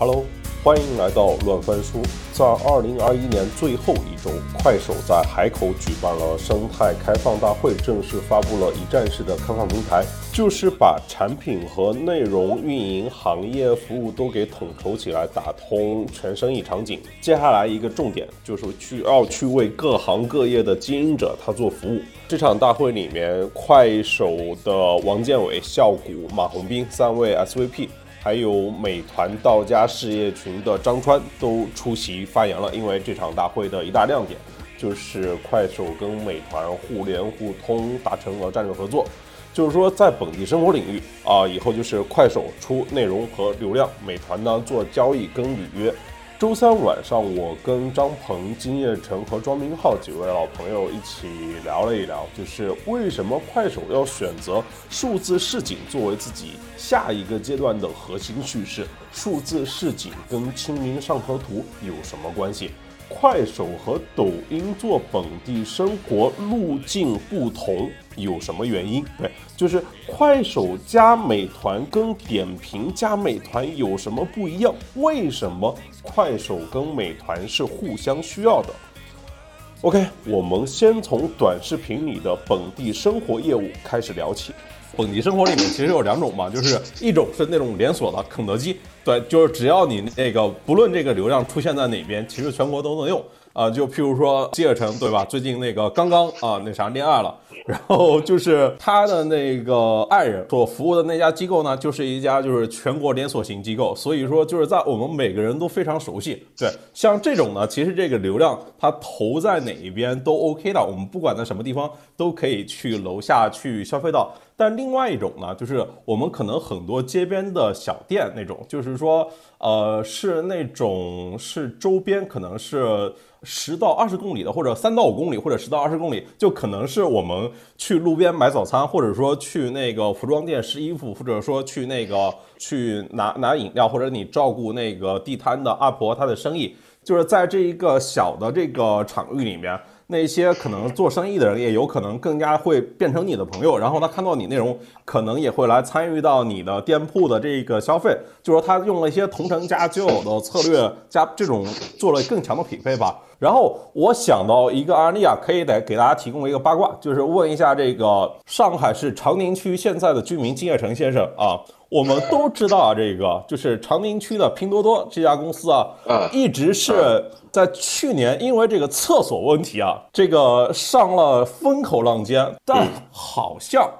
Hello，欢迎来到乱翻书。在二零二一年最后一周，快手在海口举办了生态开放大会，正式发布了一站式的开放平台，就是把产品和内容运营、行业服务都给统筹起来，打通全生意场景。接下来一个重点就是去要去为各行各业的经营者他做服务。这场大会里面，快手的王建伟、笑谷、马红斌三位 SVP。还有美团到家事业群的张川都出席发言了，因为这场大会的一大亮点就是快手跟美团互联互通达成了战略合作，就是说在本地生活领域啊，以后就是快手出内容和流量，美团呢做交易跟履约。周三晚上，我跟张鹏、金叶成和庄明浩几位老朋友一起聊了一聊，就是为什么快手要选择数字市井作为自己下一个阶段的核心叙事？数字市井跟《清明上河图》有什么关系？快手和抖音做本地生活路径不同，有什么原因？对，就是快手加美团跟点评加美团有什么不一样？为什么快手跟美团是互相需要的？OK，我们先从短视频里的本地生活业务开始聊起。本地生活里面其实有两种嘛，就是一种是那种连锁的肯德基，对，就是只要你那个不论这个流量出现在哪边，其实全国都能用。啊，就譬如说金尔成，对吧？最近那个刚刚啊，那啥恋爱了，然后就是他的那个爱人所服务的那家机构呢，就是一家就是全国连锁型机构，所以说就是在我们每个人都非常熟悉。对，像这种呢，其实这个流量它投在哪一边都 OK 的，我们不管在什么地方都可以去楼下去消费到。但另外一种呢，就是我们可能很多街边的小店那种，就是说，呃，是那种是周边可能是十到二十公里的，或者三到五公里，或者十到二十公里，就可能是我们去路边买早餐，或者说去那个服装店试衣服，或者说去那个去拿拿饮料，或者你照顾那个地摊的阿婆她的生意，就是在这一个小的这个场域里面。那些可能做生意的人也有可能更加会变成你的朋友，然后他看到你内容，可能也会来参与到你的店铺的这个消费。就说他用了一些同城加旧友的策略，加这种做了更强的匹配吧。然后我想到一个案例啊，可以得给大家提供一个八卦，就是问一下这个上海市长宁区现在的居民金叶成先生啊。我们都知道啊，这个就是长宁区的拼多多这家公司啊，一直是在去年因为这个厕所问题啊，这个上了风口浪尖，但好像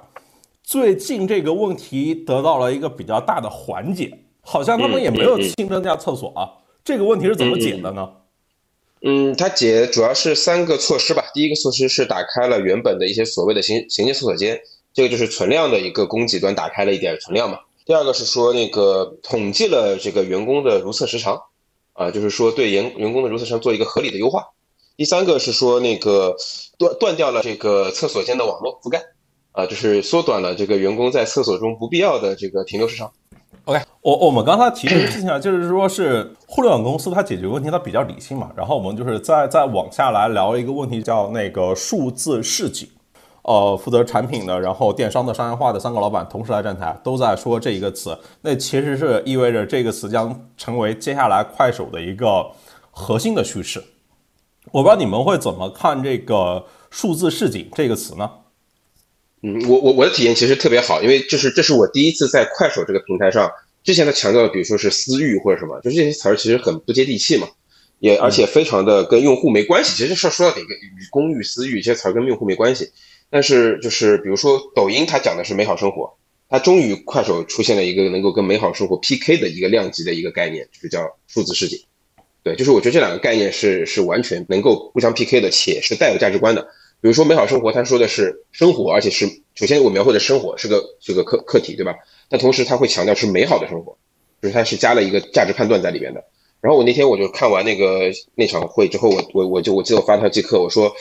最近这个问题得到了一个比较大的缓解，好像他们也没有新增加厕所啊，这个问题是怎么解的呢？嗯，嗯它解主要是三个措施吧，第一个措施是打开了原本的一些所谓的行行政厕所间，这个就是存量的一个供给端打开了一点存量嘛。第二个是说那个统计了这个员工的如厕时长，啊，就是说对员员工的如厕时长做一个合理的优化。第三个是说那个断断掉了这个厕所间的网络覆盖，啊，就是缩短了这个员工在厕所中不必要的这个停留时长。我我们刚才提这个事情啊，就是说是互联网公司它解决问题它比较理性嘛，然后我们就是再再往下来聊一个问题，叫那个数字市井。呃，负责产品的，然后电商的商业化的三个老板同时来站台，都在说这一个词。那其实是意味着这个词将成为接下来快手的一个核心的趋势。我不知道你们会怎么看这个数字市井这个词呢？嗯，我我我的体验其实特别好，因为就是这是我第一次在快手这个平台上，之前他强调的，比如说是私域或者什么，就是这些词儿其实很不接地气嘛，也而且非常的跟用户没关系。其实说说到底，与公域私域这些词儿跟用户没关系。但是就是比如说抖音，它讲的是美好生活，它终于快手出现了一个能够跟美好生活 PK 的一个量级的一个概念，就是叫数字世界。对，就是我觉得这两个概念是是完全能够互相 PK 的，且是带有价值观的。比如说美好生活，它说的是生活，而且是首先我描绘的生活是个这个课课题，对吧？但同时它会强调是美好的生活，就是它是加了一个价值判断在里边的。然后我那天我就看完那个那场会之后，我我我就我记得我发他即刻我说。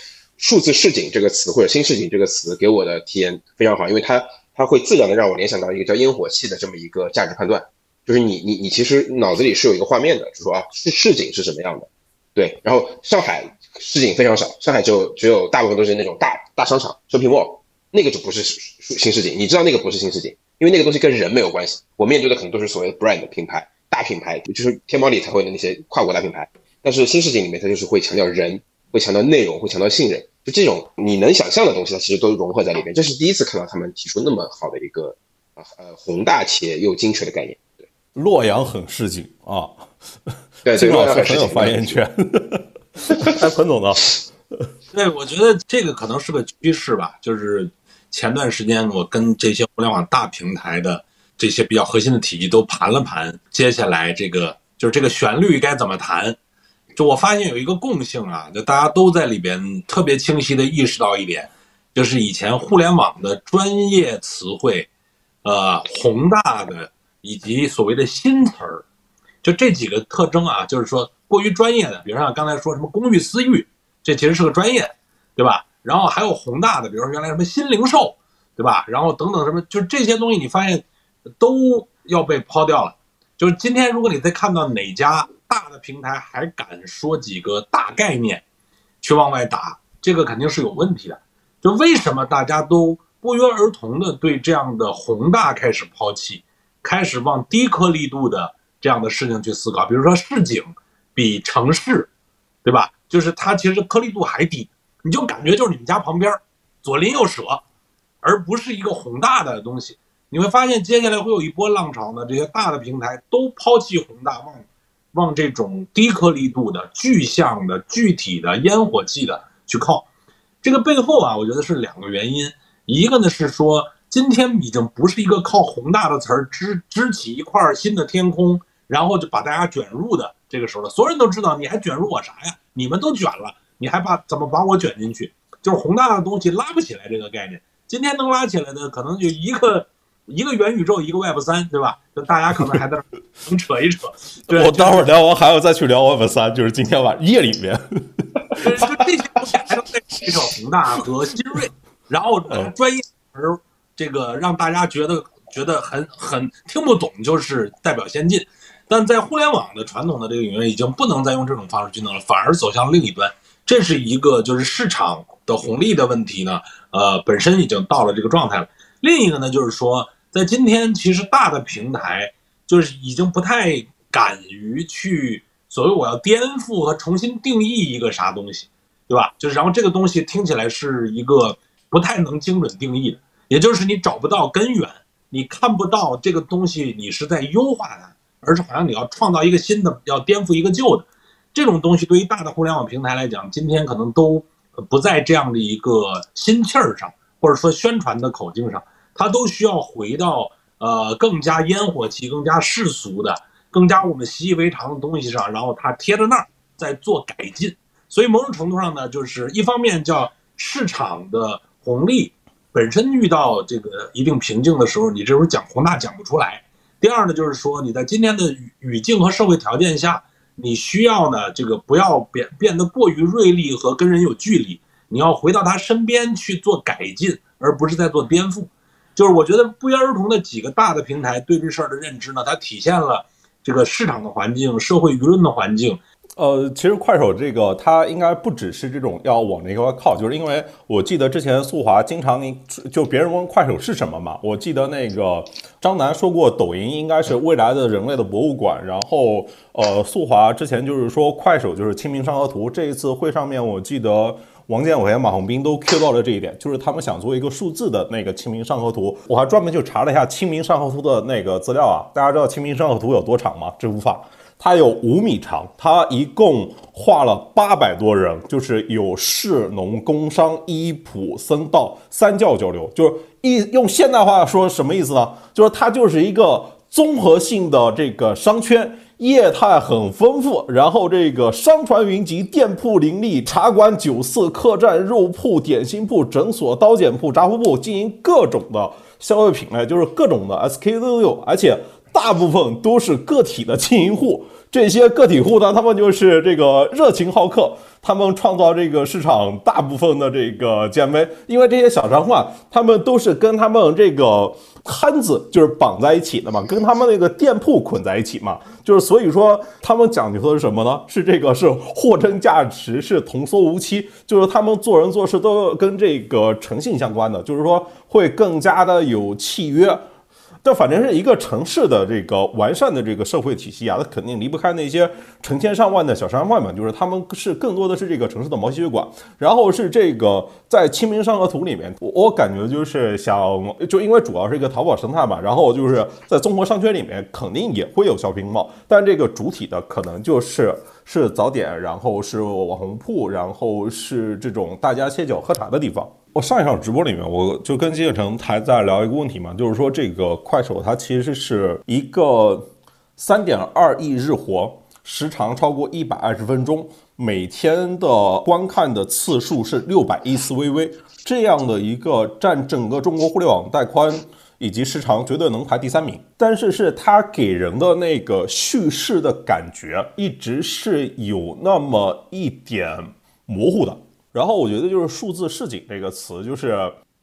数字市井这个词或者新市井这个词给我的体验非常好，因为它它会自然的让我联想到一个叫烟火气的这么一个价值判断，就是你你你其实脑子里是有一个画面的，就说啊市市井是什么样的，对，然后上海市井非常少，上海就只有大部分都是那种大大商场 shopping mall，那个就不是新市井，你知道那个不是新市井，因为那个东西跟人没有关系，我面对的可能都是所谓的 brand 品牌，大品牌，就是天猫里才会的那些跨国大品牌。但是新世界里面，它就是会强调人，会强调内容，会强调信任，就这种你能想象的东西，它其实都融合在里面。这是第一次看到他们提出那么好的一个呃宏大且又精确的概念。对，洛阳很市井啊，对，金老师很有发言权。哎，彭总呢？对，我觉得这个可能是个趋势吧。就是前段时间我跟这些互联网大平台的这些比较核心的体系都盘了盘，接下来这个就是这个旋律该怎么弹？就我发现有一个共性啊，就大家都在里边特别清晰的意识到一点，就是以前互联网的专业词汇，呃，宏大的以及所谓的新词儿，就这几个特征啊，就是说过于专业的，比如像刚才说什么公寓私域。这其实是个专业，对吧？然后还有宏大的，比如说原来什么新零售，对吧？然后等等什么，就这些东西，你发现都要被抛掉了。就是今天，如果你再看到哪家大的平台还敢说几个大概念去往外打，这个肯定是有问题的。就为什么大家都不约而同的对这样的宏大开始抛弃，开始往低颗粒度的这样的事情去思考？比如说市井比城市，对吧？就是它其实颗粒度还低，你就感觉就是你们家旁边左邻右舍，而不是一个宏大的东西。你会发现接下来会有一波浪潮呢，这些大的平台都抛弃宏大，往往这种低颗粒度的、具象的、具体的、烟火气的去靠。这个背后啊，我觉得是两个原因，一个呢是说今天已经不是一个靠宏大的词儿支支起一块新的天空，然后就把大家卷入的这个时候了。所有人都知道，你还卷入我啥呀？你们都卷了，你还把怎么把我卷进去？就是宏大的东西拉不起来这个概念。今天能拉起来的，可能就一个一个元宇宙，一个 Web 三，对吧？就大家可能还在能扯一扯。我待会儿聊完还要再去聊 Web 三，就是今天晚夜里面。就这些东西还能再介绍宏大和新锐，然后专业而这个让大家觉得觉得很很听不懂，就是代表先进。但在互联网的传统的这个领域，已经不能再用这种方式去弄了，反而走向另一端。这是一个就是市场的红利的问题呢，呃，本身已经到了这个状态了。另一个呢，就是说，在今天，其实大的平台就是已经不太敢于去所谓我要颠覆和重新定义一个啥东西，对吧？就是然后这个东西听起来是一个不太能精准定义的，也就是你找不到根源，你看不到这个东西，你是在优化它。而是好像你要创造一个新的，要颠覆一个旧的，这种东西对于大的互联网平台来讲，今天可能都不在这样的一个心气儿上，或者说宣传的口径上，它都需要回到呃更加烟火气、更加世俗的、更加我们习以为常的东西上，然后它贴在那儿在做改进。所以某种程度上呢，就是一方面叫市场的红利本身遇到这个一定瓶颈的时候，你这时候讲宏大讲不出来。第二呢，就是说你在今天的语语境和社会条件下，你需要呢这个不要变变得过于锐利和跟人有距离，你要回到他身边去做改进，而不是在做颠覆。就是我觉得不约而同的几个大的平台对这事儿的认知呢，它体现了这个市场的环境、社会舆论的环境。呃，其实快手这个它应该不只是这种要往那个靠，就是因为我记得之前速华经常就别人问快手是什么嘛，我记得那个张楠说过抖音应该是未来的人类的博物馆，然后呃速华之前就是说快手就是清明上河图，这一次会上面我记得王建伟、马洪斌都 Q 到了这一点，就是他们想做一个数字的那个清明上河图，我还专门去查了一下清明上河图的那个资料啊，大家知道清明上河图有多长吗？这无法。它有五米长，它一共画了八百多人，就是有士农工商医普僧道三教交流，就是一用现代话说什么意思呢？就是它就是一个综合性的这个商圈，业态很丰富，然后这个商船云集，店铺林立，茶馆、酒肆、客栈、肉铺、点心铺、诊所、刀剪铺、杂货铺，经营各种的消费品类，就是各种的 SKU 都有，而且。大部分都是个体的经营户，这些个体户呢，他们就是这个热情好客，他们创造这个市场大部分的这个减肥，因为这些小商户啊，他们都是跟他们这个摊子就是绑在一起的嘛，跟他们那个店铺捆在一起嘛，就是所以说他们讲究的是什么呢？是这个是货真价实，是童叟无欺，就是他们做人做事都跟这个诚信相关的，就是说会更加的有契约。但反正是一个城市的这个完善的这个社会体系啊，它肯定离不开那些成千上万的小商贩们，就是他们是更多的是这个城市的毛细血管。然后是这个在《清明上河图》里面，我我感觉就是想，就因为主要是一个淘宝生态嘛，然后就是在综合商圈里面肯定也会有 shopping mall，但这个主体的可能就是是早点，然后是网红铺，然后是这种大家歇脚喝茶的地方。我上一场直播里面，我就跟金建成还在聊一个问题嘛，就是说这个快手它其实是一个三点二亿日活，时长超过一百二十分钟，每天的观看的次数是六百亿次微微，这样的一个占整个中国互联网带宽以及时长绝对能排第三名。但是是它给人的那个叙事的感觉，一直是有那么一点模糊的。然后我觉得就是数字市井这个词，就是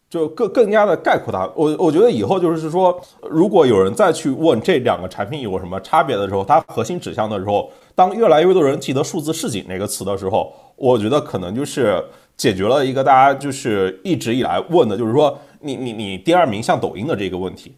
就更更加的概括它。我我觉得以后就是说，如果有人再去问这两个产品有什么差别的时候，它核心指向的时候，当越来越多人记得数字市井这个词的时候，我觉得可能就是解决了一个大家就是一直以来问的，就是说你你你第二名像抖音的这个问题。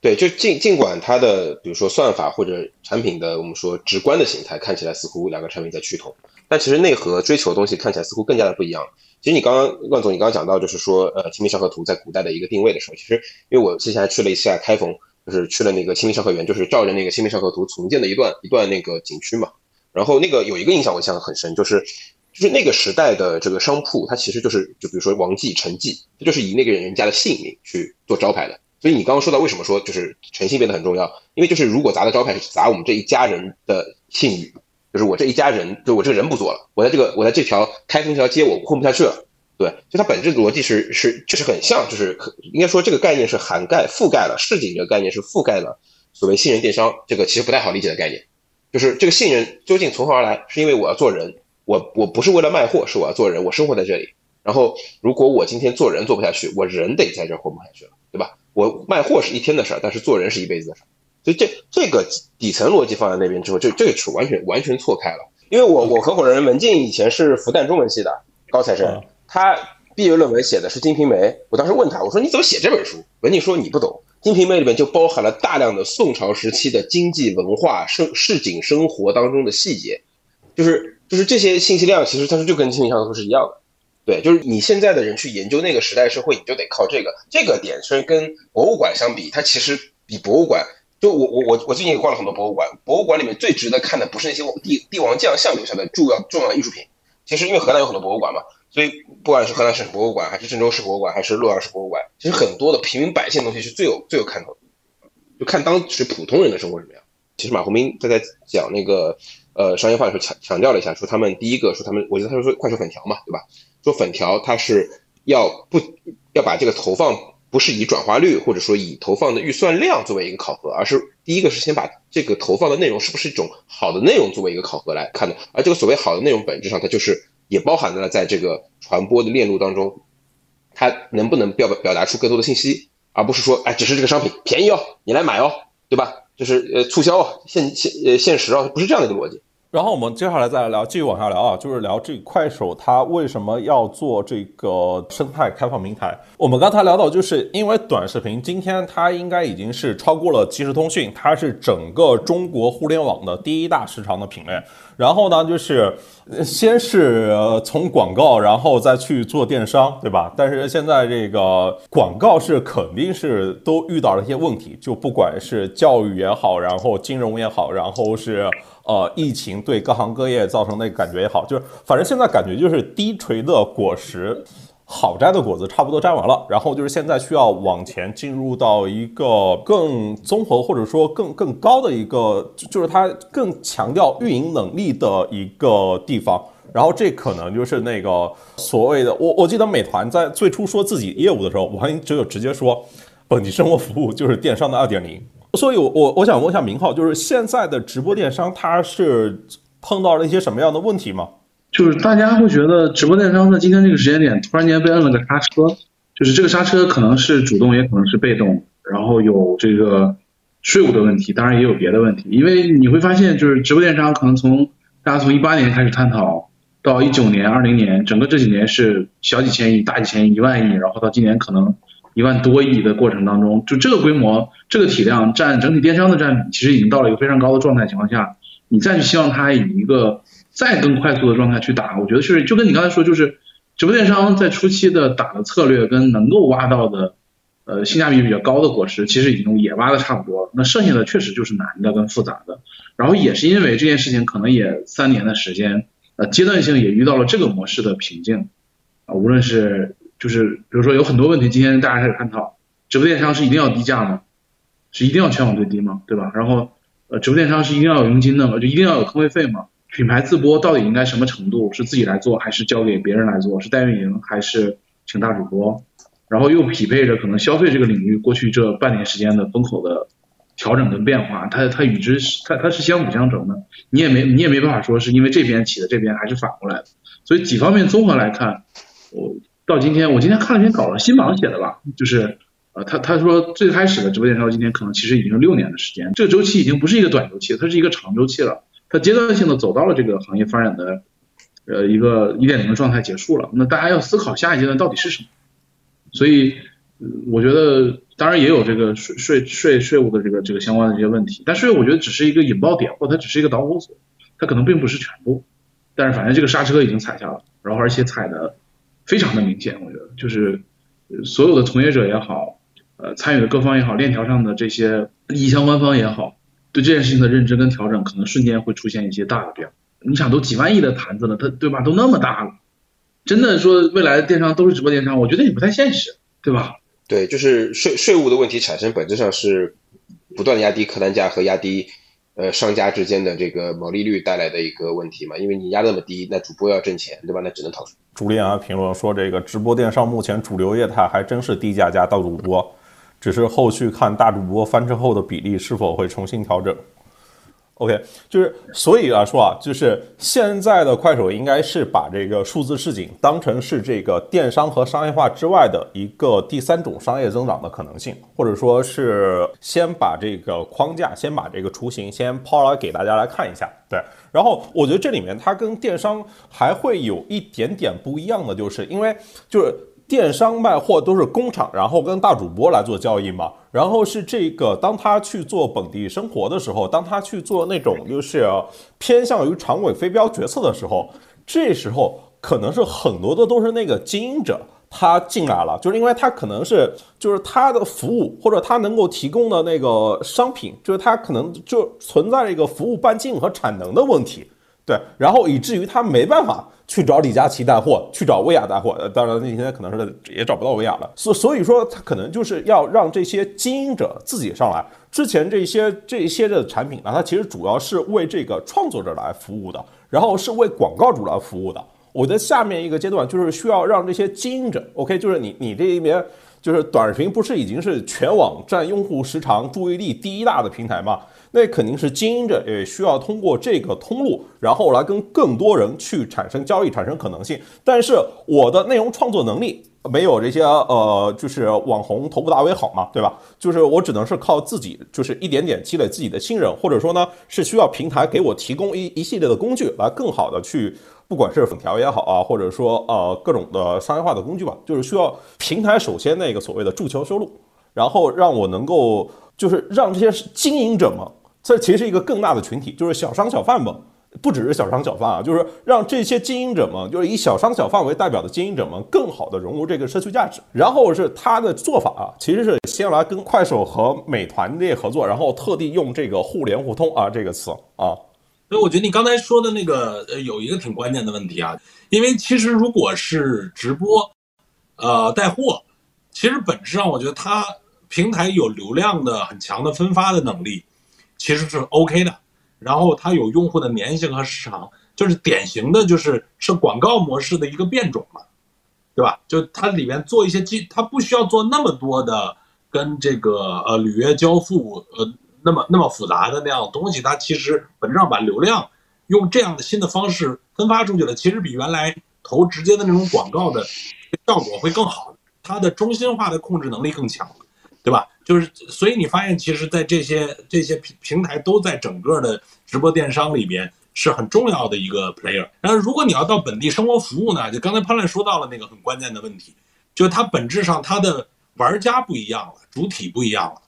对，就尽尽管它的比如说算法或者产品的我们说直观的形态看起来似乎两个产品在趋同。但其实内核追求的东西看起来似乎更加的不一样。其实你刚刚万总，你刚刚讲到就是说，呃，《清明上河图》在古代的一个定位的时候，其实因为我之前还去了一下开封，就是去了那个清明上河园，就是照着那个《清明上河图》重建的一段一段那个景区嘛。然后那个有一个印象我印象很深，就是就是那个时代的这个商铺，它其实就是就比如说王记、陈记，它就是以那个人家的姓名去做招牌的。所以你刚刚说到为什么说就是诚信变得很重要，因为就是如果砸的招牌是砸我们这一家人的信誉。就是我这一家人，就我这个人不做了，我在这个我在这条开封这条街我混不下去了，对，就它本质逻辑是是就是很像，就是应该说这个概念是涵盖覆盖了市井这个概念是覆盖了所谓信任电商这个其实不太好理解的概念，就是这个信任究竟从何而来？是因为我要做人，我我不是为了卖货，是我要做人，我生活在这里。然后如果我今天做人做不下去，我人得在这混不下去了，我卖货是一天的事儿，但是做人是一辈子的事儿。所以这这个底层逻辑放在那边之后，这这个是完全完全错开了。因为我我合伙人文静以前是复旦中文系的高材生，他毕业论文写的是《金瓶梅》。我当时问他，我说你怎么写这本书？文静说你不懂，《金瓶梅》里面就包含了大量的宋朝时期的经济文化、生市井生活当中的细节，就是就是这些信息量，其实他说就跟《清明上河图》是一样的。对，就是你现在的人去研究那个时代社会，你就得靠这个这个点。虽然跟博物馆相比，它其实比博物馆。就我我我我最近也逛了很多博物馆，博物馆里面最值得看的不是那些帝帝王将相留下的重要重要艺术品，其实因为河南有很多博物馆嘛，所以不管是河南省博物馆，还是郑州市博物馆，还是洛阳市博物馆，其实很多的平民百姓的东西是最有最有看头的，就看当时普通人的生活什么样。其实马红斌他在讲那个呃商业化的时候强强调了一下，说他们第一个说他们，我觉得他说说快手粉条嘛，对吧？说粉条它是要不要把这个投放。不是以转化率或者说以投放的预算量作为一个考核，而是第一个是先把这个投放的内容是不是一种好的内容作为一个考核来看的。而这个所谓好的内容，本质上它就是也包含了在这个传播的链路当中，它能不能表表达出更多的信息，而不是说哎只是这个商品便宜哦，你来买哦，对吧？就是呃促销哦，限限呃限时哦，不是这样的一个逻辑。然后我们接下来再来聊，继续往下聊啊，就是聊这快手它为什么要做这个生态开放平台。我们刚才聊到，就是因为短视频今天它应该已经是超过了即时通讯，它是整个中国互联网的第一大市场的品类。然后呢，就是先是从广告，然后再去做电商，对吧？但是现在这个广告是肯定是都遇到了一些问题，就不管是教育也好，然后金融也好，然后是。呃，疫情对各行各业造成的感觉也好，就是反正现在感觉就是低垂的果实，好摘的果子差不多摘完了，然后就是现在需要往前进入到一个更综合或者说更更高的一个，就是它更强调运营能力的一个地方。然后这可能就是那个所谓的，我我记得美团在最初说自己业务的时候，我还只有直接说，本地生活服务就是电商的二点零。所以，我我我想问一下明浩，就是现在的直播电商，它是碰到了一些什么样的问题吗？就是大家会觉得直播电商在今天这个时间点突然间被摁了个刹车，就是这个刹车可能是主动，也可能是被动，然后有这个税务的问题，当然也有别的问题。因为你会发现，就是直播电商可能从大家从一八年开始探讨，到一九年、二零年，整个这几年是小几千亿、大几千亿、一万亿，然后到今年可能一万多亿的过程当中，就这个规模、这个体量占整体电商的占比，其实已经到了一个非常高的状态情况下，你再去希望它以一个再更快速的状态去打，我觉得是就跟你刚才说，就是直播电商在初期的打的策略跟能够挖到的。呃，性价比比较高的果实，其实已经也挖的差不多了。那剩下的确实就是难的跟复杂的。然后也是因为这件事情，可能也三年的时间，呃，阶段性也遇到了这个模式的瓶颈。啊，无论是就是比如说有很多问题，今天大家开始探讨，直播电商是一定要低价吗？是一定要全网最低吗？对吧？然后呃，直播电商是一定要有佣金的吗？就一定要有坑位费吗？品牌自播到底应该什么程度？是自己来做还是交给别人来做？是代运营还是请大主播？然后又匹配着可能消费这个领域过去这半年时间的风口的调整跟变化，它它与之它它是相辅相成的，你也没你也没办法说是因为这边起的这边还是反过来的，所以几方面综合来看，我到今天我今天看了一篇稿子，新榜写的吧，就是呃他他说最开始的直播电商今天可能其实已经六年的时间，这个周期已经不是一个短周期，它是一个长周期了，它阶段性的走到了这个行业发展的呃一个一点零的状态结束了，那大家要思考下一阶段到底是什么。所以，我觉得当然也有这个税税税税务的这个这个相关的这些问题，但税务我觉得只是一个引爆点，或它只是一个导火索，它可能并不是全部。但是反正这个刹车已经踩下了，然后而且踩的非常的明显，我觉得就是所有的从业者也好，呃参与的各方也好，链条上的这些利益相关方也好，对这件事情的认知跟调整，可能瞬间会出现一些大的变化。你想都几万亿的盘子了，它对吧？都那么大了。真的说未来的电商都是直播电商，我觉得也不太现实，对吧？对，就是税税务的问题产生，本质上是不断压低客单价和压低呃商家之间的这个毛利率带来的一个问题嘛。因为你压那么低，那主播要挣钱，对吧？那只能逃。朱丽安评论说，这个直播电商目前主流业态还真是低价加到主播，只是后续看大主播翻车后的比例是否会重新调整。OK，就是所以来说啊，就是现在的快手应该是把这个数字市井当成是这个电商和商业化之外的一个第三种商业增长的可能性，或者说是先把这个框架，先把这个雏形先抛来给大家来看一下。对，然后我觉得这里面它跟电商还会有一点点不一样的，就是因为就是。电商卖货都是工厂，然后跟大主播来做交易嘛。然后是这个，当他去做本地生活的时候，当他去做那种就是偏向于常委非标决策的时候，这时候可能是很多的都是那个经营者他进来了，就是因为他可能是就是他的服务或者他能够提供的那个商品，就是他可能就存在一个服务半径和产能的问题。对，然后以至于他没办法去找李佳琦带货，去找薇娅带货。当然，那现在可能是也找不到薇娅了。所所以说，他可能就是要让这些经营者自己上来。之前这些这些的产品呢，它其实主要是为这个创作者来服务的，然后是为广告主来服务的。我的下面一个阶段就是需要让这些经营者，OK，就是你你这一边就是短视频不是已经是全网占用户时长、注意力第一大的平台吗？那肯定是经营者也需要通过这个通路，然后来跟更多人去产生交易、产生可能性。但是我的内容创作能力没有这些呃，就是网红头部大 V 好嘛，对吧？就是我只能是靠自己，就是一点点积累自己的信任，或者说呢，是需要平台给我提供一一系列的工具，来更好的去，不管是粉条也好啊，或者说呃各种的商业化的工具吧，就是需要平台首先那个所谓的助销收入，然后让我能够就是让这些经营者们。这其实是一个更大的群体，就是小商小贩嘛，不只是小商小贩啊，就是让这些经营者们，就是以小商小贩为代表的经营者们，更好的融入这个社区价值。然后是他的做法啊，其实是先来跟快手和美团这些合作，然后特地用这个互联互通啊这个词啊。所以我觉得你刚才说的那个呃，有一个挺关键的问题啊，因为其实如果是直播，呃，带货，其实本质上我觉得它平台有流量的很强的分发的能力。其实是 OK 的，然后它有用户的粘性和时长，就是典型的就是是广告模式的一个变种嘛，对吧？就它里面做一些基，它不需要做那么多的跟这个呃履约交付呃那么那么复杂的那样东西，它其实本质上把流量用这样的新的方式分发出去了，其实比原来投直接的那种广告的效果会更好，它的中心化的控制能力更强。对吧？就是，所以你发现，其实，在这些这些平平台都在整个的直播电商里边是很重要的一个 player。然后，如果你要到本地生活服务呢，就刚才潘乱说到了那个很关键的问题，就是它本质上它的玩家不一样了，主体不一样了。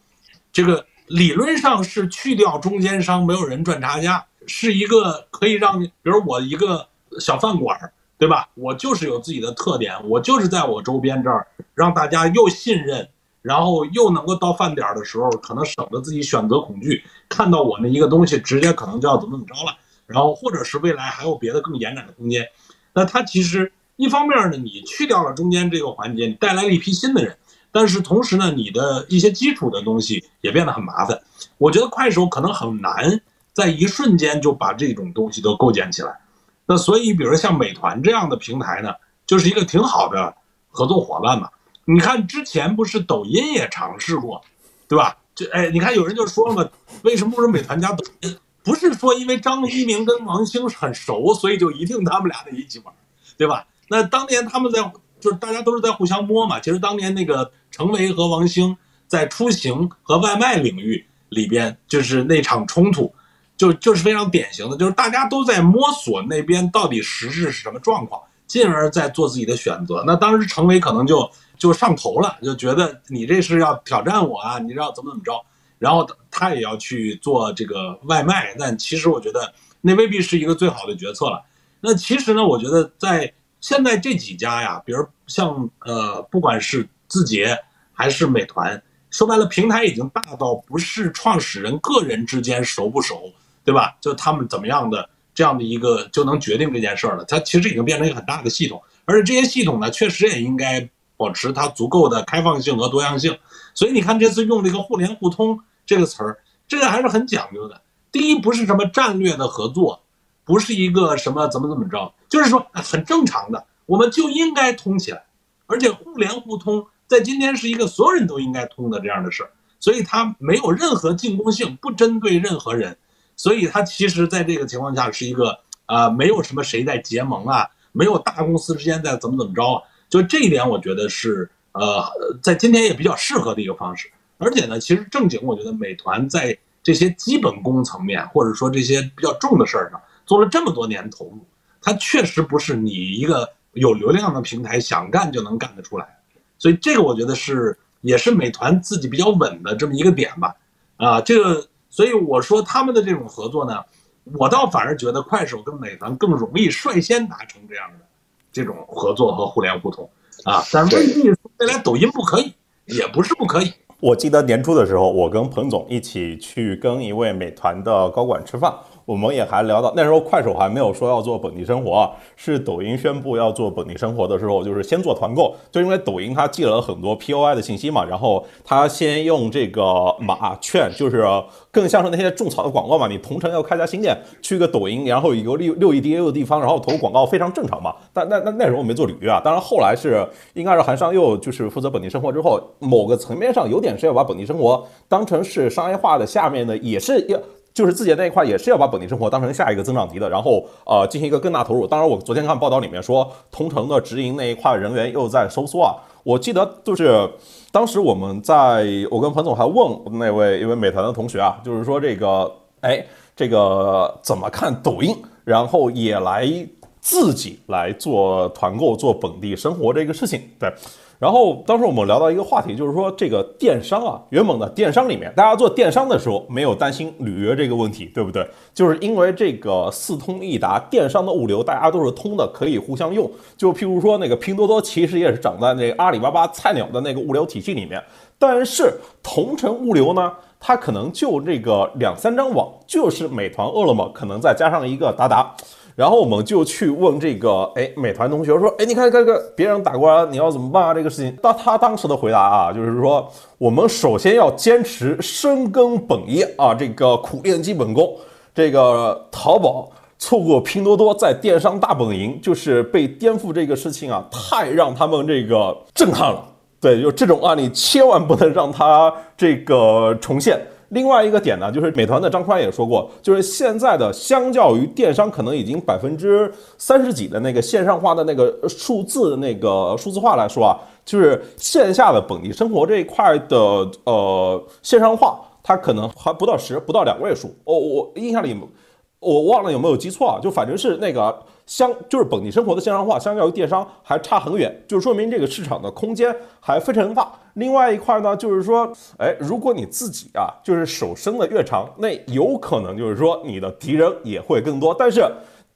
这个理论上是去掉中间商，没有人赚差价，是一个可以让，比如我一个小饭馆，对吧？我就是有自己的特点，我就是在我周边这儿让大家又信任，然后又能够到饭点的时候，可能省得自己选择恐惧，看到我那一个东西，直接可能就要怎么怎么着了。然后或者是未来还有别的更延展的空间。那它其实一方面呢，你去掉了中间这个环节，你带来了一批新的人。但是同时呢，你的一些基础的东西也变得很麻烦。我觉得快手可能很难在一瞬间就把这种东西都构建起来。那所以，比如像美团这样的平台呢，就是一个挺好的合作伙伴嘛。你看之前不是抖音也尝试过，对吧？这哎，你看有人就说了嘛，为什么不是美团加抖音？不是说因为张一鸣跟王兴很熟，所以就一定他们俩得一起玩，对吧？那当年他们在。就是大家都是在互相摸嘛。其实当年那个程维和王兴在出行和外卖领域里边，就是那场冲突，就就是非常典型的，就是大家都在摸索那边到底实质是什么状况，进而再做自己的选择。那当时程维可能就就上头了，就觉得你这是要挑战我啊，你知道怎么怎么着，然后他也要去做这个外卖。但其实我觉得那未必是一个最好的决策了。那其实呢，我觉得在。现在这几家呀，比如像呃，不管是字节还是美团，说白了，平台已经大到不是创始人个人之间熟不熟，对吧？就他们怎么样的这样的一个就能决定这件事儿了。它其实已经变成一个很大的系统，而且这些系统呢，确实也应该保持它足够的开放性和多样性。所以你看，这次用这个“互联互通”这个词儿，这个还是很讲究的。第一，不是什么战略的合作。不是一个什么怎么怎么着，就是说很正常的，我们就应该通起来，而且互联互通在今天是一个所有人都应该通的这样的事儿，所以它没有任何进攻性，不针对任何人，所以它其实在这个情况下是一个啊，没有什么谁在结盟啊，没有大公司之间在怎么怎么着啊，就这一点我觉得是呃，在今天也比较适合的一个方式，而且呢，其实正经我觉得美团在这些基本功层面，或者说这些比较重的事儿上。做了这么多年投入，它确实不是你一个有流量的平台想干就能干得出来，所以这个我觉得是也是美团自己比较稳的这么一个点吧。啊，这个所以我说他们的这种合作呢，我倒反而觉得快手跟美团更容易率先达成这样的这种合作和互联互通啊。但是未必未来抖音不可以，也不是不可以。我记得年初的时候，我跟彭总一起去跟一位美团的高管吃饭。我们也还聊到那时候，快手还没有说要做本地生活，是抖音宣布要做本地生活的时候，就是先做团购，就因为抖音它记了很多 POI 的信息嘛，然后它先用这个码券，就是更像是那些种草的广告嘛。你同城要开家新店，去个抖音，然后一个六六亿 DAU 的地方，然后投广告非常正常嘛。但那那那时候我没做履约啊，当然后来是应该是韩商又就是负责本地生活之后，某个层面上有点是要把本地生活当成是商业化的下面的，也是要。就是字节那一块也是要把本地生活当成下一个增长级的，然后呃进行一个更大投入。当然，我昨天看报道里面说，同城的直营那一块人员又在收缩啊。我记得就是当时我们在，我跟彭总还问那位一位美团的同学啊，就是说这个，哎，这个怎么看抖音，然后也来自己来做团购做本地生活这个事情，对。然后当时我们聊到一个话题，就是说这个电商啊，原本的电商里面，大家做电商的时候没有担心履约这个问题，对不对？就是因为这个四通一达，电商的物流大家都是通的，可以互相用。就譬如说那个拼多多，其实也是长在那个阿里巴巴菜鸟的那个物流体系里面。但是同城物流呢，它可能就这个两三张网，就是美团、饿了么，可能再加上一个达达。然后我们就去问这个，哎，美团同学说，哎，你看这个别人打过来，你要怎么办啊？这个事情，当他当时的回答啊，就是说，我们首先要坚持深耕本业啊，这个苦练基本功。这个淘宝错过拼多多在电商大本营，就是被颠覆这个事情啊，太让他们这个震撼了。对，就这种案例，千万不能让它这个重现。另外一个点呢，就是美团的张宽也说过，就是现在的相较于电商，可能已经百分之三十几的那个线上化的那个数字那个数字化来说啊，就是线下的本地生活这一块的呃线上化，它可能还不到十，不到两位数。哦，我印象里我忘了有没有记错啊？就反正是那个相，就是本地生活的线上化，相较于电商还差很远，就说明这个市场的空间还非常大。另外一块呢，就是说，哎，如果你自己啊，就是手伸的越长，那有可能就是说你的敌人也会更多。但是，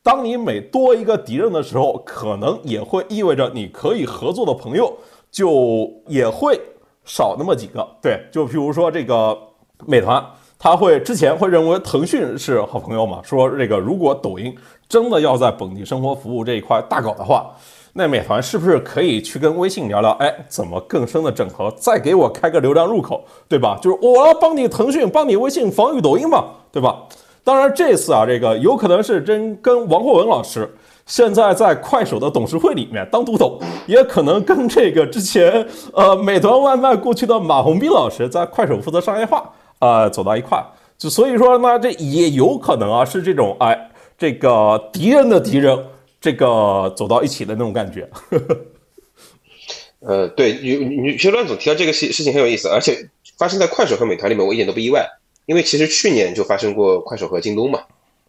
当你每多一个敌人的时候，可能也会意味着你可以合作的朋友就也会少那么几个。对，就比如说这个美团。他会之前会认为腾讯是好朋友嘛？说这个如果抖音真的要在本地生活服务这一块大搞的话，那美团是不是可以去跟微信聊聊？哎，怎么更深的整合？再给我开个流量入口，对吧？就是我要帮你腾讯，帮你微信防御抖音嘛，对吧？当然这次啊，这个有可能是真跟王霍文老师现在在快手的董事会里面当独董，也可能跟这个之前呃美团外卖过去的马洪斌老师在快手负责商业化。呃，走到一块，就所以说呢，这也有可能啊，是这种哎，这个敌人的敌人，这个走到一起的那种感觉。呃，对，女女其实乱总提到这个事事情很有意思，而且发生在快手和美团里面，我一点都不意外，因为其实去年就发生过快手和京东嘛，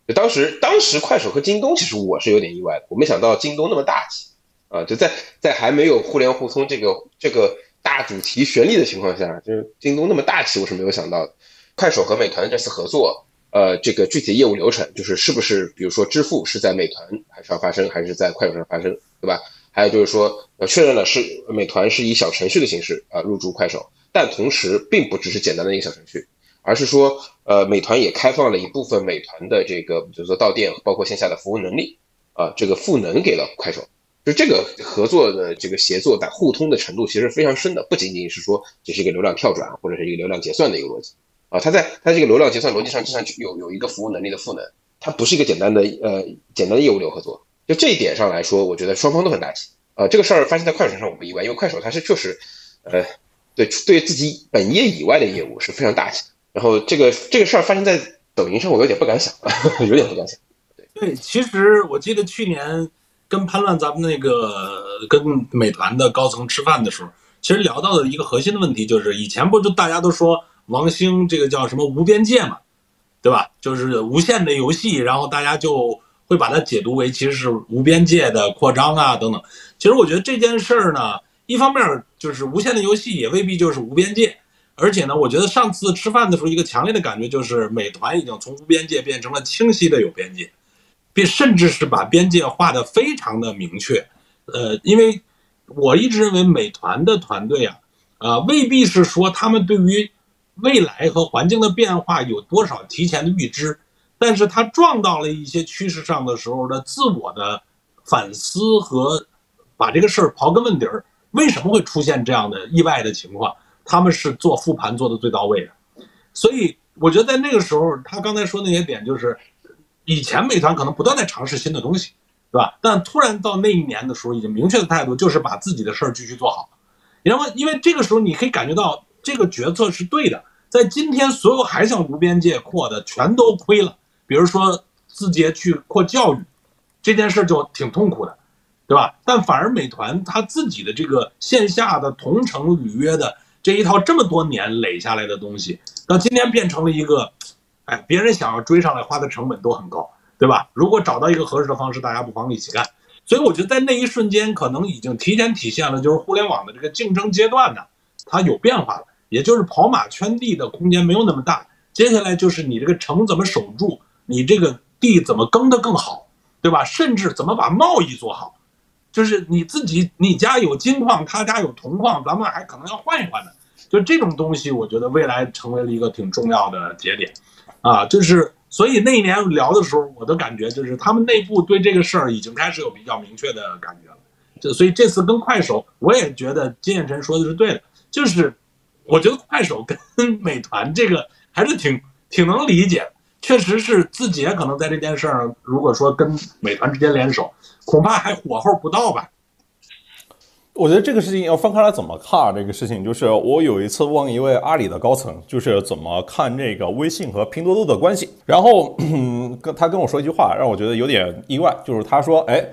就当时当时快手和京东，其实我是有点意外的，我没想到京东那么大气啊，就在在还没有互联互通这个这个。大主题旋律的情况下，就是京东那么大气，我是没有想到的。快手和美团这次合作，呃，这个具体业务流程就是是不是，比如说支付是在美团还是要发生，还是在快手上发生，对吧？还有就是说，呃，确认了是美团是以小程序的形式啊入驻快手，但同时并不只是简单的一个小程序，而是说，呃，美团也开放了一部分美团的这个，比如说到店，包括线下的服务能力啊，这个赋能给了快手。就这个合作的这个协作的互通的程度其实非常深的，不仅仅是说这是一个流量跳转或者是一个流量结算的一个逻辑啊，它在它这个流量结算逻辑上，就像有有一个服务能力的赋能，它不是一个简单的呃简单的业务流合作。就这一点上来说，我觉得双方都很大气啊。这个事儿发生在快手上我不意外，因为快手它是确实呃对对自己本业以外的业务是非常大气。然后这个这个事儿发生在抖音上，我有点不敢想，有点不敢想。对对，其实我记得去年。跟潘乱咱们那个跟美团的高层吃饭的时候，其实聊到的一个核心的问题就是，以前不就大家都说王兴这个叫什么无边界嘛，对吧？就是无限的游戏，然后大家就会把它解读为其实是无边界的扩张啊等等。其实我觉得这件事儿呢，一方面就是无限的游戏也未必就是无边界，而且呢，我觉得上次吃饭的时候一个强烈的感觉就是，美团已经从无边界变成了清晰的有边界。并甚至是把边界画得非常的明确，呃，因为我一直认为美团的团队啊，呃，未必是说他们对于未来和环境的变化有多少提前的预知，但是他撞到了一些趋势上的时候的自我的反思和把这个事儿刨根问底儿，为什么会出现这样的意外的情况，他们是做复盘做的最到位的，所以我觉得在那个时候，他刚才说那些点就是。以前美团可能不断在尝试新的东西，对吧？但突然到那一年的时候，已经明确的态度就是把自己的事儿继续做好。然后，因为这个时候你可以感觉到这个决策是对的。在今天，所有还想无边界扩的全都亏了。比如说字节去扩教育，这件事就挺痛苦的，对吧？但反而美团它自己的这个线下的同城履约的这一套这么多年累下来的东西，到今天变成了一个。哎，别人想要追上来，花的成本都很高，对吧？如果找到一个合适的方式，大家不妨一起干。所以我觉得在那一瞬间，可能已经提前体现了，就是互联网的这个竞争阶段呢，它有变化了。也就是跑马圈地的空间没有那么大，接下来就是你这个城怎么守住，你这个地怎么耕得更好，对吧？甚至怎么把贸易做好，就是你自己，你家有金矿，他家有铜矿，咱们还可能要换一换呢。就这种东西，我觉得未来成为了一个挺重要的节点。啊，就是所以那一年聊的时候，我的感觉就是他们内部对这个事儿已经开始有比较明确的感觉了。就所以这次跟快手，我也觉得金燕晨说的是对的，就是我觉得快手跟 美团这个还是挺挺能理解，确实是字节可能在这件事儿，如果说跟美团之间联手，恐怕还火候不到吧。我觉得这个事情要分开来怎么看。这个事情就是我有一次问一位阿里的高层，就是怎么看这个微信和拼多多的关系。然后跟 他跟我说一句话，让我觉得有点意外，就是他说：“哎，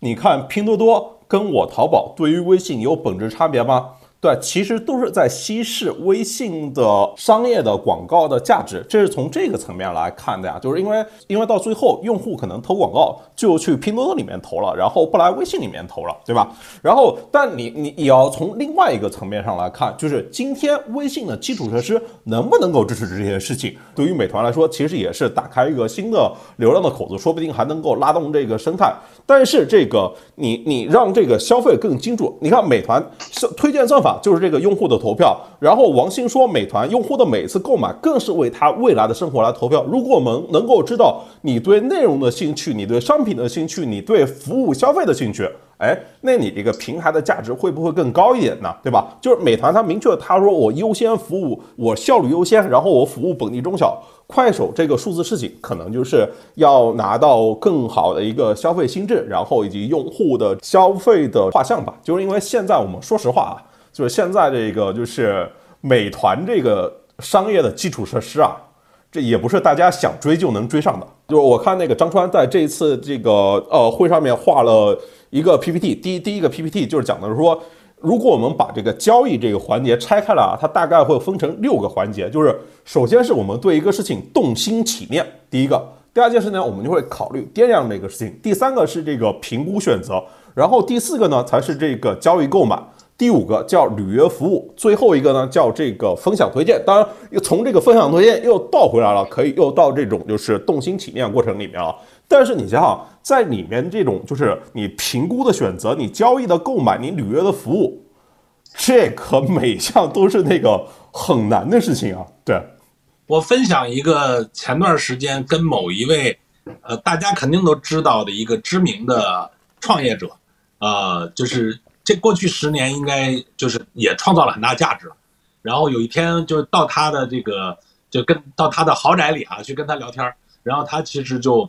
你看拼多多跟我淘宝对于微信有本质差别吗？对，其实都是在稀释微信的商业的广告的价值，这是从这个层面来看的呀。就是因为，因为到最后，用户可能投广告就去拼多多里面投了，然后不来微信里面投了，对吧？然后，但你你也要从另外一个层面上来看，就是今天微信的基础设施能不能够支持这些事情，对于美团来说，其实也是打开一个新的流量的口子，说不定还能够拉动这个生态。但是这个，你你让这个消费更精准，你看美团推荐算法。就是这个用户的投票，然后王兴说，美团用户的每次购买更是为他未来的生活来投票。如果我们能够知道你对内容的兴趣，你对商品的兴趣，你对服务消费的兴趣，哎，那你这个平台的价值会不会更高一点呢？对吧？就是美团它明确他说我优先服务，我效率优先，然后我服务本地中小。快手这个数字事情，可能就是要拿到更好的一个消费心智，然后以及用户的消费的画像吧。就是因为现在我们说实话啊。就是现在这个，就是美团这个商业的基础设施啊，这也不是大家想追就能追上的。就是我看那个张川在这一次这个呃会上面画了一个 PPT，第一第一个 PPT 就是讲的是说，如果我们把这个交易这个环节拆开了啊，它大概会分成六个环节。就是首先是我们对一个事情动心起念，第一个；第二件事呢，我们就会考虑掂量这个事情；第三个是这个评估选择，然后第四个呢才是这个交易购买。第五个叫履约服务，最后一个呢叫这个分享推荐。当然，又从这个分享推荐又倒回来了，可以又到这种就是动心起念过程里面啊。但是你想想，在里面这种就是你评估的选择、你交易的购买、你履约的服务，这可每项都是那个很难的事情啊。对，我分享一个前段时间跟某一位呃大家肯定都知道的一个知名的创业者，呃，就是。这过去十年应该就是也创造了很大价值，然后有一天就到他的这个就跟到他的豪宅里啊去跟他聊天，然后他其实就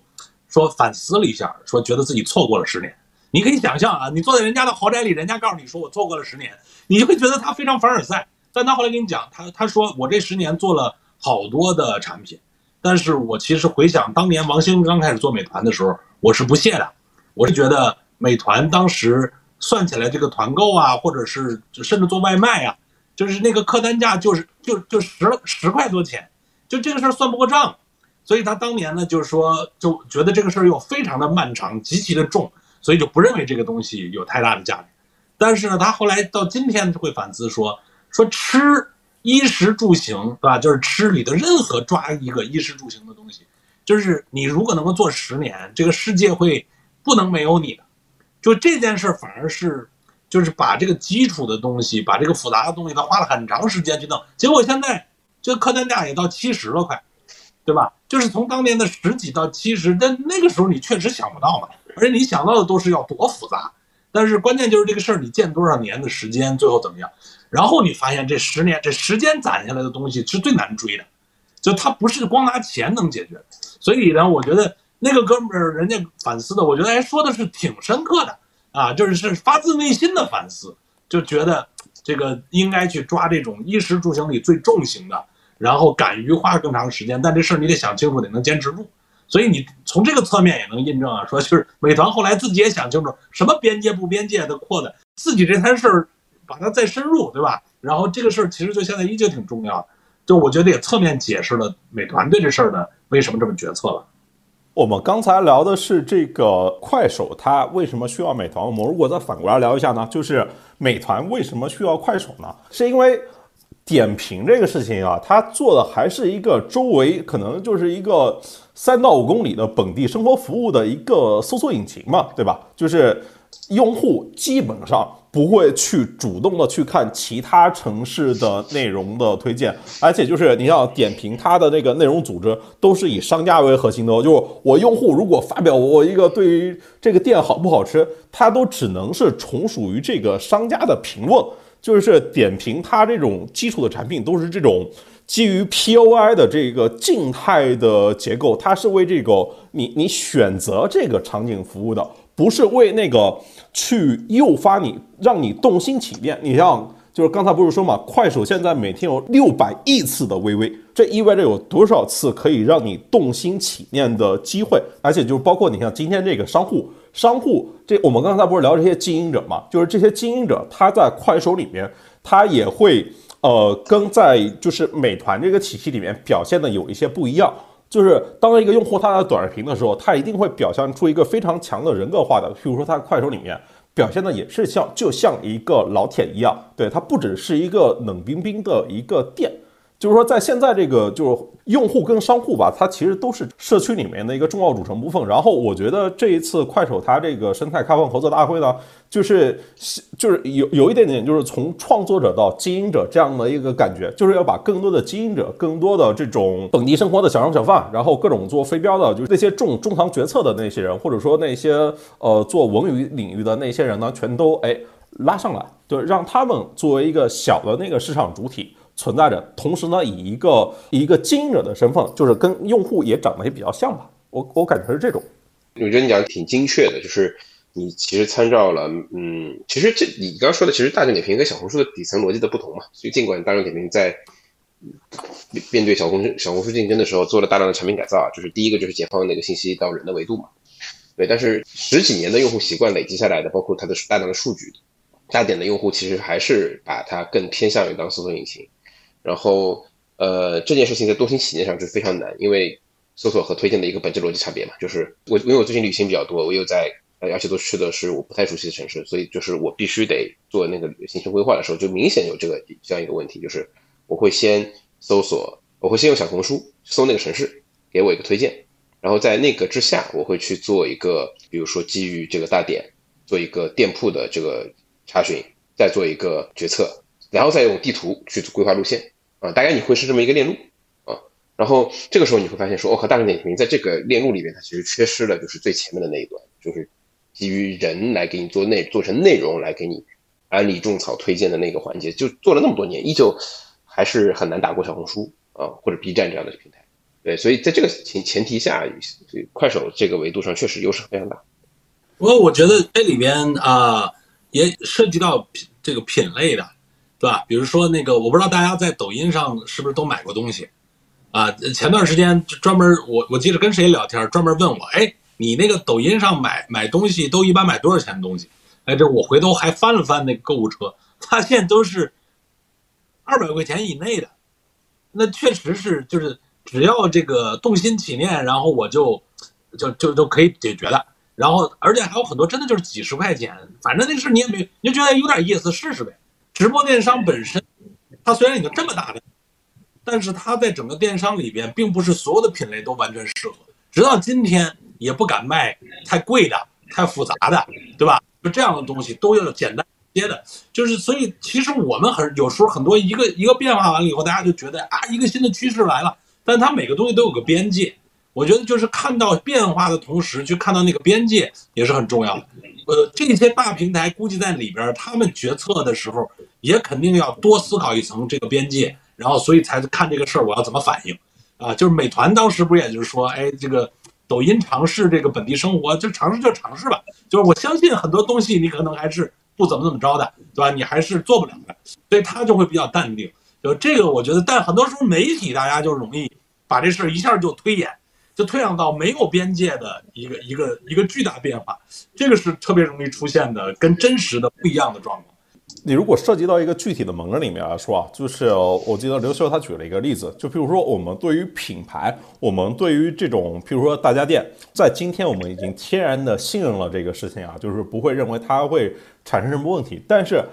说反思了一下，说觉得自己错过了十年。你可以想象啊，你坐在人家的豪宅里，人家告诉你说我错过了十年，你就会觉得他非常凡尔赛。但他后来跟你讲，他他说我这十年做了好多的产品，但是我其实回想当年王兴刚开始做美团的时候，我是不屑的，我是觉得美团当时。算起来，这个团购啊，或者是甚至做外卖啊，就是那个客单价就是就就十十块多钱，就这个事儿算不过账，所以他当年呢就是说就觉得这个事儿又非常的漫长，极其的重，所以就不认为这个东西有太大的价值。但是呢，他后来到今天会反思说说吃衣食住行，对吧？就是吃里的任何抓一个衣食住行的东西，就是你如果能够做十年，这个世界会不能没有你的。就这件事反而是，就是把这个基础的东西，把这个复杂的东西，他花了很长时间去弄，结果现在这客单价也到七十了，快，对吧？就是从当年的十几到七十，但那个时候你确实想不到嘛，而且你想到的都是要多复杂，但是关键就是这个事儿你建多少年的时间，最后怎么样？然后你发现这十年这时间攒下来的东西是最难追的，就它不是光拿钱能解决，所以呢，我觉得。那个哥们儿，人家反思的，我觉得哎，说的是挺深刻的啊，就是是发自内心的反思，就觉得这个应该去抓这种衣食住行里最重型的，然后敢于花更长时间，但这事儿你得想清楚，得能坚持住。所以你从这个侧面也能印证啊，说就是美团后来自己也想清楚，什么边界不边界的扩的，自己这摊事儿把它再深入，对吧？然后这个事儿其实就现在依旧挺重要的，就我觉得也侧面解释了美团对这事儿呢为什么这么决策了。我们刚才聊的是这个快手，它为什么需要美团？我们如果再反过来聊一下呢？就是美团为什么需要快手呢？是因为点评这个事情啊，它做的还是一个周围可能就是一个三到五公里的本地生活服务的一个搜索引擎嘛，对吧？就是用户基本上。不会去主动的去看其他城市的内容的推荐，而且就是你像点评它的那个内容组织都是以商家为核心的，就是我用户如果发表我一个对于这个店好不好吃，它都只能是从属于这个商家的评论，就是点评它这种基础的产品都是这种基于 POI 的这个静态的结构，它是为这个你你选择这个场景服务的。不是为那个去诱发你，让你动心起念。你像，就是刚才不是说嘛，快手现在每天有六百亿次的微微，这意味着有多少次可以让你动心起念的机会？而且就是包括你像今天这个商户，商户这我们刚才不是聊这些经营者嘛？就是这些经营者他在快手里面。他也会呃跟在就是美团这个体系里面表现的有一些不一样。就是当一个用户他在短视频的时候，他一定会表现出一个非常强的人格化的，譬如说他快手里面表现的也是像就像一个老铁一样，对他不只是一个冷冰冰的一个店。就是说，在现在这个就是用户跟商户吧，它其实都是社区里面的一个重要组成部分。然后我觉得这一次快手它这个生态开放合作大会呢，就是就是有有一点点就是从创作者到经营者这样的一个感觉，就是要把更多的经营者、更多的这种本地生活的小商小贩，然后各种做非标的，就是那些重中堂决策的那些人，或者说那些呃做文娱领域的那些人呢，全都哎拉上来，就让他们作为一个小的那个市场主体。存在着，同时呢，以一个一个经营者的身份，就是跟用户也长得也比较像吧。我我感觉是这种。我觉得你讲的挺精确的，就是你其实参照了，嗯，其实这你刚刚说的，其实大众点评跟小红书的底层逻辑的不同嘛。所以尽管大众点评在面对小红小红书竞争的时候做了大量的产品改造啊，就是第一个就是解放那个信息到人的维度嘛。对，但是十几年的用户习惯累积下来的，包括它的大量的数据，大点的用户其实还是把它更偏向于当搜索引擎。然后，呃，这件事情在多星企业上是非常难，因为搜索和推荐的一个本质逻辑差别嘛。就是我，因为我最近旅行比较多，我又在呃，而且都去的是我不太熟悉的城市，所以就是我必须得做那个行程规划的时候，就明显有这个这样一个问题，就是我会先搜索，我会先用小红书搜那个城市，给我一个推荐，然后在那个之下，我会去做一个，比如说基于这个大点，做一个店铺的这个查询，再做一个决策，然后再用地图去规划路线。啊，大概你会是这么一个链路啊，然后这个时候你会发现说，我靠，大众点评在这个链路里面，它其实缺失了就是最前面的那一段，就是基于人来给你做内做成内容来给你安利种草推荐的那个环节，就做了那么多年，依旧还是很难打过小红书啊或者 B 站这样的平台。对，所以在这个前前提下，快手这个维度上确实优势非常大。不过我觉得这里边啊也涉及到品这个品类的。对吧？比如说那个，我不知道大家在抖音上是不是都买过东西，啊，前段时间专门我我记得跟谁聊天，专门问我，哎，你那个抖音上买买东西都一般买多少钱的东西？哎，这我回头还翻了翻那个购物车，发现都是二百块钱以内的，那确实是就是只要这个动心起念，然后我就就就都可以解决的，然后而且还有很多真的就是几十块钱，反正那事你也没你就觉得有点意思，试试呗。直播电商本身，它虽然已经这么大的，但是它在整个电商里边，并不是所有的品类都完全适合。直到今天，也不敢卖太贵的、太复杂的，对吧？就这样的东西都要简单些的。就是，所以其实我们很有时候很多一个一个变化完了以后，大家就觉得啊，一个新的趋势来了。但它每个东西都有个边界。我觉得就是看到变化的同时，去看到那个边界也是很重要的。呃，这些大平台估计在里边，他们决策的时候也肯定要多思考一层这个边界，然后所以才看这个事儿我要怎么反应啊。就是美团当时不也就是说，哎，这个抖音尝试这个本地生活，就尝试就尝试吧。就是我相信很多东西你可能还是不怎么怎么着的，对吧？你还是做不了的，所以他就会比较淡定。就这个，我觉得，但很多时候媒体大家就容易把这事儿一下就推演。就退让到没有边界的一个一个一个巨大变化，这个是特别容易出现的，跟真实的不一样的状况。你如果涉及到一个具体的门类里面来说啊，就是我记得刘秀他举了一个例子，就譬如说我们对于品牌，我们对于这种譬如说大家电，在今天我们已经天然的信任了这个事情啊，就是不会认为它会产生什么问题。但是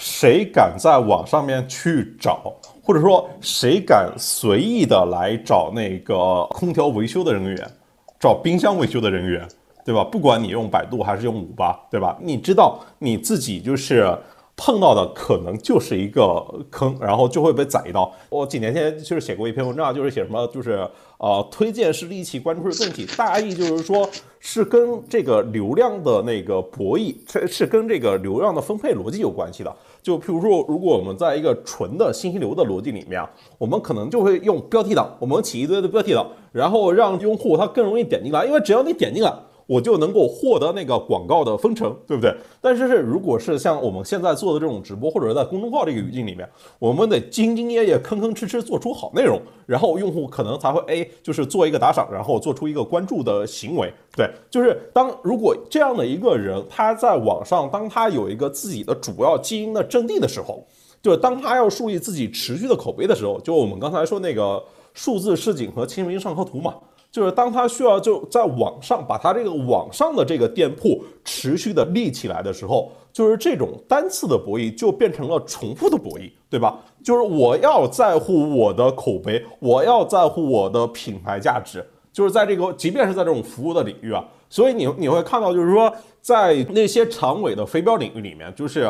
谁敢在网上面去找？或者说，谁敢随意的来找那个空调维修的人员，找冰箱维修的人员，对吧？不管你用百度还是用五八，对吧？你知道你自己就是碰到的可能就是一个坑，然后就会被宰一刀。我几年前就是写过一篇文章，就是写什么，就是呃，推荐是利器，关注是重器，大意就是说是跟这个流量的那个博弈，是是跟这个流量的分配逻辑有关系的。就譬如说，如果我们在一个纯的信息流的逻辑里面啊，我们可能就会用标题党，我们起一堆的标题党，然后让用户他更容易点进来，因为只要你点进来。我就能够获得那个广告的分成，对不对？但是是如果是像我们现在做的这种直播，或者是在公众号这个语境里面，我们得兢兢业业、吭吭哧哧做出好内容，然后用户可能才会哎，就是做一个打赏，然后做出一个关注的行为。对，就是当如果这样的一个人他在网上，当他有一个自己的主要经营的阵地的时候。就是当他要树立自己持续的口碑的时候，就我们刚才说那个数字市井和清明上河图嘛，就是当他需要就在网上把他这个网上的这个店铺持续的立起来的时候，就是这种单次的博弈就变成了重复的博弈，对吧？就是我要在乎我的口碑，我要在乎我的品牌价值，就是在这个即便是在这种服务的领域啊，所以你你会看到，就是说在那些长尾的非标领域里面，就是。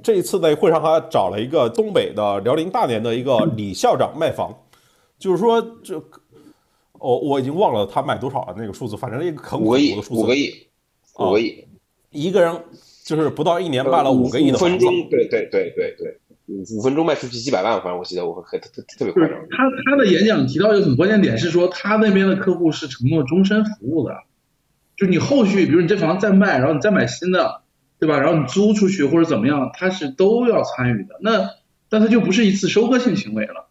这一次在会上还找了一个东北的辽宁大连的一个李校长卖房，就是说这，我我已经忘了他卖多少了那个数字，反正一个很五个亿，五个亿，五个亿，一个人就是不到一年卖了五个亿的房子，对对对对对，五分钟卖出去几百万，反正我记得我很特特特别夸张。他他的演讲提到一个很关键点是说，他那边的客户是承诺终身服务的，就你后续比如你这房子再卖，然后你再买新的。对吧？然后你租出去或者怎么样，他是都要参与的。那但他就不是一次收割性行为了，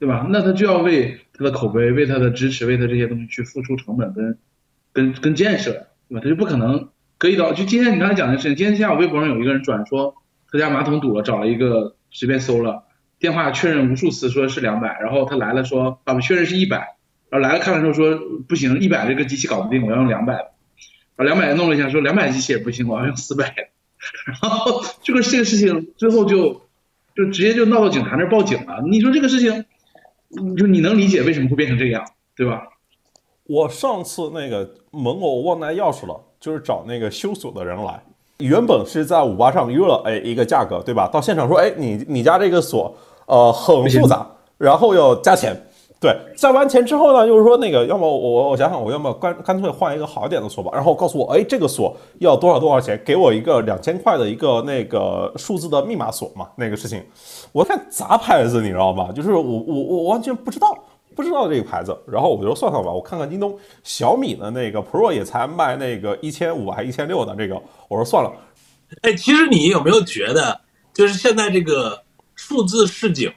对吧？那他就要为他的口碑、为他的支持、为他这些东西去付出成本跟跟跟建设，对吧？他就不可能隔一刀。就今天你刚才讲的事情，今天下午微博上有一个人转说他家马桶堵了，找了一个随便搜了电话确认无数次，说是两百，然后他来了说啊，确认是一百，然后来了看了之后说不行，一百这个机器搞不定，我要用两百。把两百弄了一下，说两百机器也不行，我要用四百。然后这个这个事情最后就就直接就闹到警察那儿报警了。你说这个事情，就你能理解为什么会变成这样，对吧？我上次那个门我忘带钥匙了，就是找那个修锁的人来，原本是在五八上约了哎一个价格，对吧？到现场说哎你你家这个锁呃很复杂，然后要加钱。对，在完钱之后呢，就是说那个，要么我我想想，我要么干干脆换一个好一点的锁吧。然后告诉我，哎，这个锁要多少多少钱？给我一个两千块的一个那个数字的密码锁嘛。那个事情，我看杂牌子，你知道吗？就是我我我完全不知道不知道这个牌子。然后我就算算吧，我看看京东小米的那个 Pro 也才卖那个一千五还一千六的这个，我说算了。哎，其实你有没有觉得，就是现在这个数字市井？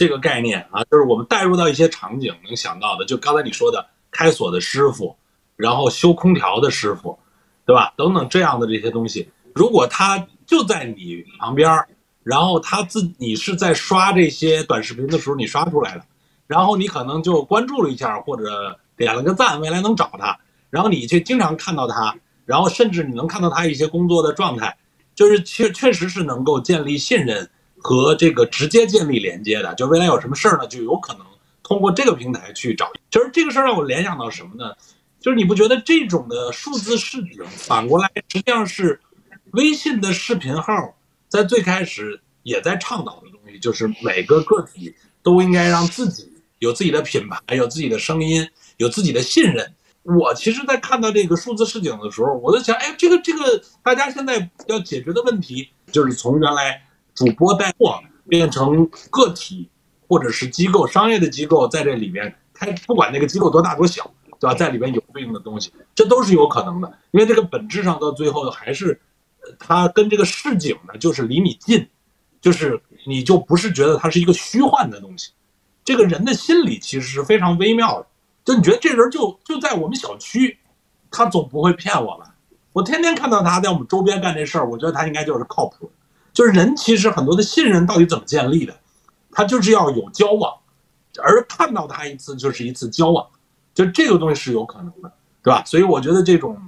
这个概念啊，就是我们带入到一些场景能想到的，就刚才你说的开锁的师傅，然后修空调的师傅，对吧？等等这样的这些东西，如果他就在你旁边儿，然后他自你是在刷这些短视频的时候你刷出来的，然后你可能就关注了一下或者点了个赞，未来能找他，然后你却经常看到他，然后甚至你能看到他一些工作的状态，就是确确实是能够建立信任。和这个直接建立连接的，就未来有什么事儿呢，就有可能通过这个平台去找。其实这个事儿让我联想到什么呢？就是你不觉得这种的数字视频反过来实际上是微信的视频号在最开始也在倡导的东西，就是每个个体都应该让自己有自己的品牌，有自己的声音，有自己的信任。我其实，在看到这个数字视景的时候，我在想，哎，这个这个大家现在要解决的问题，就是从原来。主播带货变成个体，或者是机构、商业的机构在这里面开，不管那个机构多大多小，对吧？在里边有对应的东西，这都是有可能的。因为这个本质上到最后还是，它跟这个市井呢，就是离你近，就是你就不是觉得它是一个虚幻的东西。这个人的心理其实是非常微妙的，就你觉得这人就就在我们小区，他总不会骗我们。我天天看到他在我们周边干这事儿，我觉得他应该就是靠谱。就是人其实很多的信任到底怎么建立的？他就是要有交往，而看到他一次就是一次交往，就这个东西是有可能的，对吧？所以我觉得这种，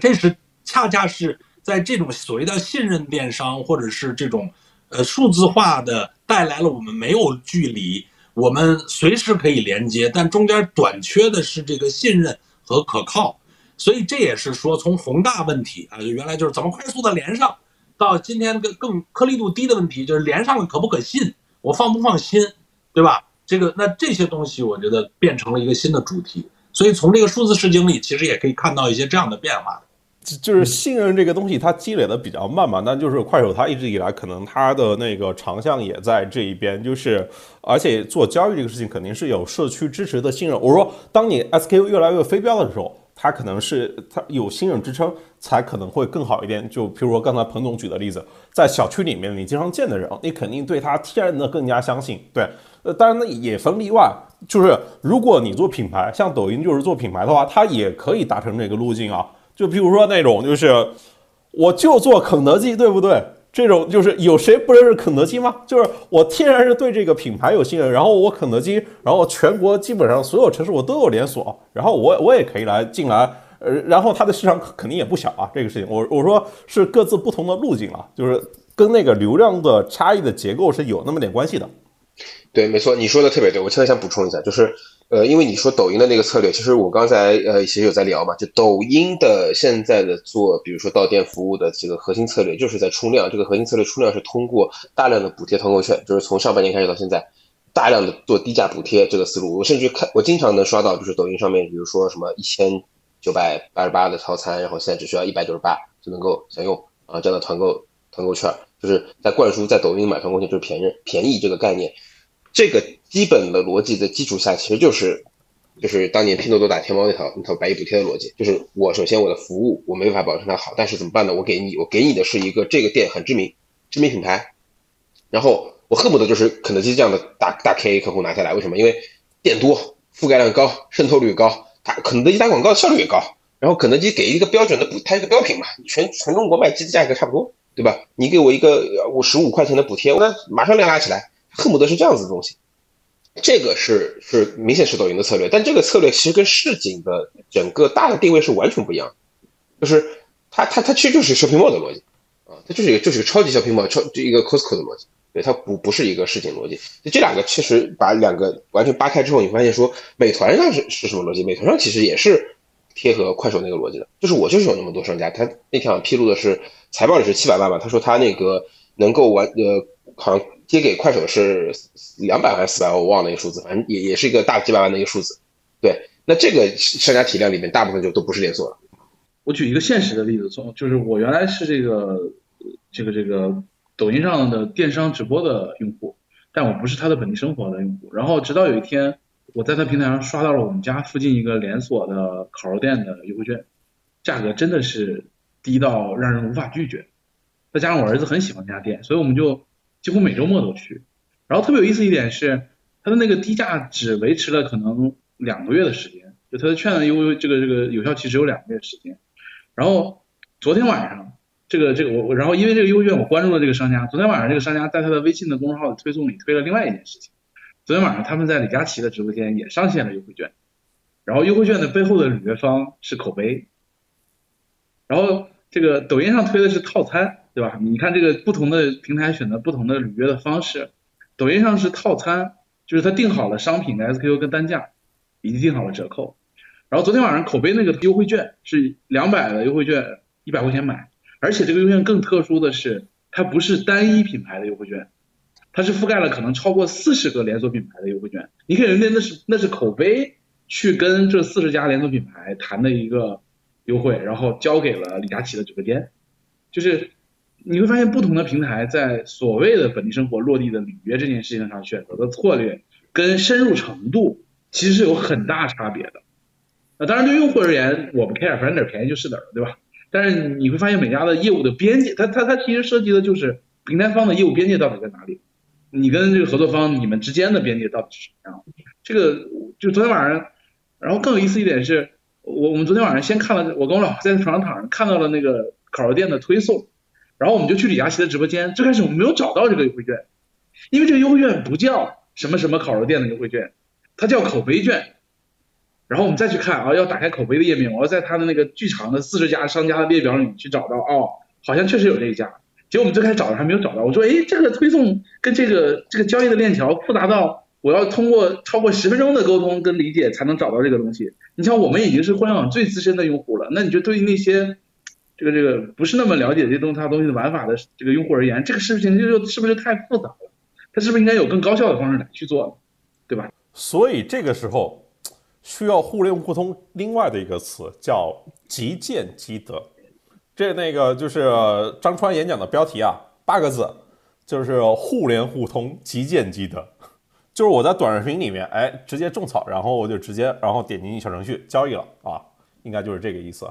这是恰恰是在这种所谓的信任电商或者是这种呃数字化的带来了我们没有距离，我们随时可以连接，但中间短缺的是这个信任和可靠，所以这也是说从宏大问题啊，原来就是怎么快速的连上。到今天更更颗粒度低的问题，就是连上了可不可信，我放不放心，对吧？这个那这些东西，我觉得变成了一个新的主题。所以从这个数字市井里，其实也可以看到一些这样的变化。就是信任这个东西，它积累的比较慢嘛。那就是快手，它一直以来可能它的那个长项也在这一边，就是而且做交易这个事情，肯定是有社区支持的信任。我说，当你 SKU 越来越飞镖的时候。它可能是它有信任支撑，才可能会更好一点。就譬如说刚才彭总举的例子，在小区里面你经常见的人，你肯定对他天然的更加相信。对，呃，当然呢也分例外，就是如果你做品牌，像抖音就是做品牌的话，它也可以达成这个路径啊。就譬如说那种，就是我就做肯德基，对不对？这种就是有谁不认识肯德基吗？就是我天然是对这个品牌有信任，然后我肯德基，然后全国基本上所有城市我都有连锁，然后我我也可以来进来，呃，然后它的市场肯定也不小啊。这个事情，我我说是各自不同的路径啊，就是跟那个流量的差异的结构是有那么点关系的。对，没错，你说的特别对。我现在想补充一下，就是，呃，因为你说抖音的那个策略，其实我刚才呃其实有在聊嘛，就抖音的现在的做，比如说到店服务的这个核心策略，就是在冲量。这个核心策略冲量是通过大量的补贴团购券，就是从上半年开始到现在，大量的做低价补贴这个思路。我甚至看，我经常能刷到，就是抖音上面，比如说什么一千九百八十八的套餐，然后现在只需要一百九十八就能够享用啊这样的团购团购券，就是在灌输在抖音买团购券就是便宜便宜这个概念。这个基本的逻辑的基础下，其实就是，就是当年拼多多打天猫那套那套百亿补贴的逻辑，就是我首先我的服务我没法保证它好，但是怎么办呢？我给你我给你的是一个这个店很知名知名品牌，然后我恨不得就是肯德基这样的大大 K 客户拿下来，为什么？因为店多，覆盖量高，渗透率高，打肯德基打广告效率也高，然后肯德基给一个标准的补，它一个标品嘛，全全中国卖鸡的价格差不多，对吧？你给我一个我十五块钱的补贴，我那马上量拉起来。恨不得是这样子的东西，这个是是明显是抖音的策略，但这个策略其实跟市井的整个大的定位是完全不一样，就是它它它其实就是 shopping mall 的逻辑啊，它就是一个就是一个超级 shopping mall 超一个 Costco 的逻辑，对它不不是一个市井逻辑，就这两个其实把两个完全扒开之后，你发现说美团上是是什么逻辑？美团上其实也是贴合快手那个逻辑的，就是我就是有那么多商家，他那天披露的是财报里是七百万吧，他说他那个能够完呃好像。接给快手是两百还是四百万，我忘了那个数字，反正也也是一个大几百万的一个数字。对，那这个商家体量里面大部分就都不是连锁了。我举一个现实的例子，从就是我原来是这个这个这个抖音上的电商直播的用户，但我不是他的本地生活的用户。然后直到有一天，我在他平台上刷到了我们家附近一个连锁的烤肉店的优惠券，价格真的是低到让人无法拒绝。再加上我儿子很喜欢这家店，所以我们就。几乎每周末都去，然后特别有意思一点是，它的那个低价只维持了可能两个月的时间，就它的券的优这个这个有效期只有两个月时间。然后昨天晚上，这个这个我然后因为这个优惠券我关注了这个商家，昨天晚上这个商家在他的微信的公众号的推送里推了另外一件事情，昨天晚上他们在李佳琦的直播间也上线了优惠券，然后优惠券的背后的履约方是口碑，然后这个抖音上推的是套餐。对吧？你看这个不同的平台选择不同的履约的方式，抖音上是套餐，就是他定好了商品的 SKU 跟单价，以及定好了折扣。然后昨天晚上口碑那个优惠券是两百的优惠券，一百块钱买，而且这个优惠券更特殊的是，它不是单一品牌的优惠券，它是覆盖了可能超过四十个连锁品牌的优惠券。你看人家那是那是口碑去跟这四十家连锁品牌谈的一个优惠，然后交给了李佳琦的直播间，就是。你会发现，不同的平台在所谓的本地生活落地的履约这件事情上选择的策略跟深入程度，其实是有很大差别的。那当然，对用户而言，我不 care，反正哪儿便宜就是哪儿，对吧？但是你会发现，每家的业务的边界，它它它其实涉及的就是平台方的业务边界到底在哪里，你跟这个合作方你们之间的边界到底是什么样？这个就昨天晚上，然后更有意思一点是，我我们昨天晚上先看了，我跟我老婆在床上躺着看到了那个烤肉店的推送。然后我们就去李佳琦的直播间，最开始我们没有找到这个优惠券，因为这个优惠券不叫什么什么烤肉店的优惠券，它叫口碑券。然后我们再去看啊，要打开口碑的页面，我要在它的那个巨长的四十家商家的列表里去找到，哦，好像确实有这一家。结果我们最开始找的还没有找到，我说，哎，这个推送跟这个这个交易的链条复杂到我要通过超过十分钟的沟通跟理解才能找到这个东西。你像我们已经是互联网最资深的用户了，那你就对于那些。这个这个不是那么了解这东它东西的玩法的这个用户而言，这个事情就是不是太复杂了？它是不是应该有更高效的方式来去做，对吧？所以这个时候需要互联互通另外的一个词叫即见即得。这那个就是张川演讲的标题啊，八个字，就是互联互通即见即得。就是我在短视频里面，哎，直接种草，然后我就直接然后点进小程序交易了啊，应该就是这个意思。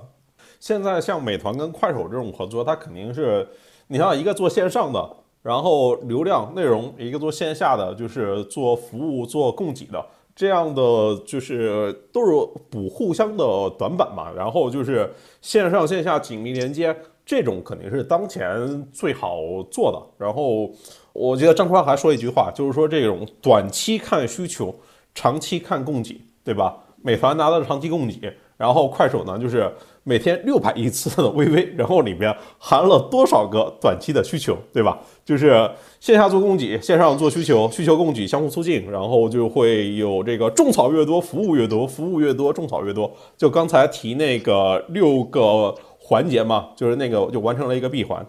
现在像美团跟快手这种合作，它肯定是，你像一个做线上的，然后流量内容；一个做线下的，就是做服务、做供给的，这样的就是都是补互相的短板嘛。然后就是线上线下紧密连接，这种肯定是当前最好做的。然后我记得张宽还说一句话，就是说这种短期看需求，长期看供给，对吧？美团拿到长期供给，然后快手呢就是每天六百亿次的微微，然后里面含了多少个短期的需求，对吧？就是线下做供给，线上做需求，需求供给相互促进，然后就会有这个种草越多，服务越多，服务越多，种草越多。就刚才提那个六个环节嘛，就是那个就完成了一个闭环。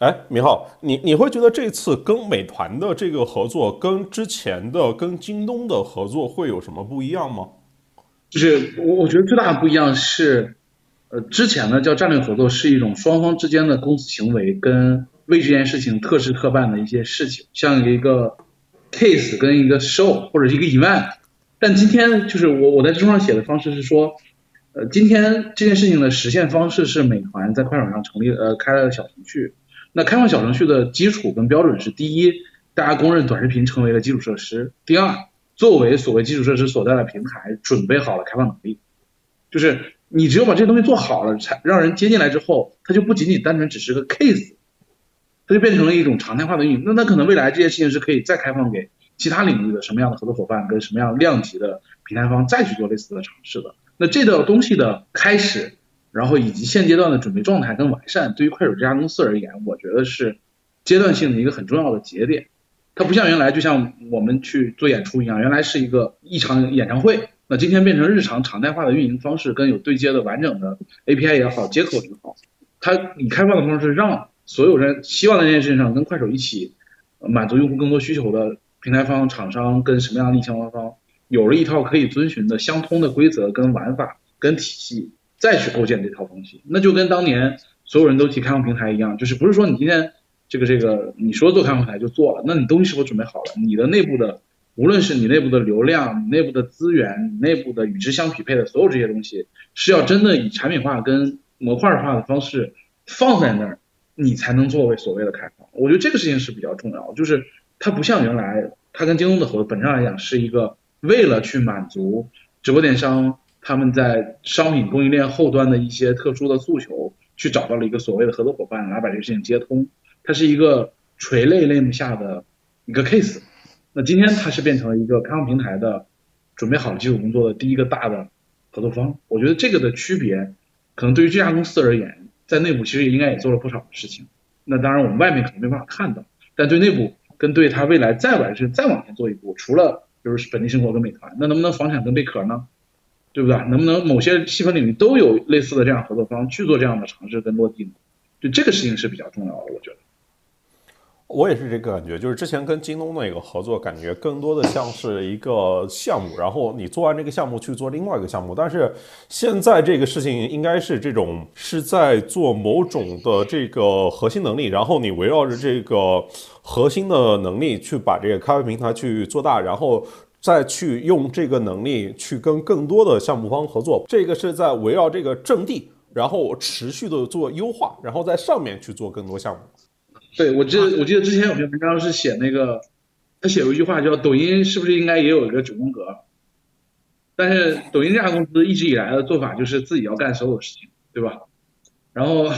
哎，明浩，你你会觉得这次跟美团的这个合作，跟之前的跟京东的合作会有什么不一样吗？就是我我觉得最大的不一样是，呃，之前呢叫战略合作是一种双方之间的公司行为跟为这件事情特事特办的一些事情，像一个 case 跟一个 show 或者一个 event。但今天就是我我在书上写的方式是说，呃，今天这件事情的实现方式是美团在快手上成立呃开了小程序。那开放小程序的基础跟标准是：第一，大家公认短视频成为了基础设施；第二。作为所谓基础设施所在的平台，准备好了开放能力，就是你只有把这东西做好了，才让人接进来之后，它就不仅仅单纯只是个 case，它就变成了一种常态化的运营。那那可能未来这件事情是可以再开放给其他领域的什么样的合作伙伴跟什么样量级的平台方再去做类似的尝试的。那这个东西的开始，然后以及现阶段的准备状态跟完善，对于快手这家公司而言，我觉得是阶段性的一个很重要的节点。它不像原来，就像我们去做演出一样，原来是一个一场演唱会，那今天变成日常常态化的运营方式，跟有对接的完整的 API 也好，接口也好，它以开放的方式让所有人希望在这件事情上跟快手一起满足用户更多需求的平台方、厂商跟什么样的相关方，有了一套可以遵循的相通的规则跟玩法跟体系，再去构建这套东西，那就跟当年所有人都提开放平台一样，就是不是说你今天。这个这个，你说做开放平台就做了，那你东西是否准备好了？你的内部的，无论是你内部的流量、你内部的资源、你内部的与之相匹配的所有这些东西，是要真的以产品化跟模块化的方式放在那儿，你才能作为所谓的开放。我觉得这个事情是比较重要，就是它不像原来，它跟京东的合作，本质上来讲是一个为了去满足直播电商他们在商品供应链后端的一些特殊的诉求，去找到了一个所谓的合作伙伴来把这个事情接通。它是一个垂类类目下的一个 case，那今天它是变成了一个开放平台的准备好了基础工作的第一个大的合作方。我觉得这个的区别，可能对于这家公司而言，在内部其实也应该也做了不少的事情。那当然我们外面可能没办法看到，但对内部跟对它未来再完善、再往前做一步，除了就是本地生活跟美团，那能不能房产跟贝壳呢？对不对？能不能某些细分领域都有类似的这样合作方去做这样的尝试跟落地呢？就这个事情是比较重要的，我觉得。我也是这个感觉，就是之前跟京东那个合作，感觉更多的像是一个项目，然后你做完这个项目去做另外一个项目。但是现在这个事情应该是这种是在做某种的这个核心能力，然后你围绕着这个核心的能力去把这个咖啡平台去做大，然后再去用这个能力去跟更多的项目方合作。这个是在围绕这个阵地，然后持续的做优化，然后在上面去做更多项目。对，我记得我记得之前有篇文章是写那个，他写过一句话叫“抖音是不是应该也有一个九宫格？”但是抖音这家公司一直以来的做法就是自己要干所有事情，对吧？然后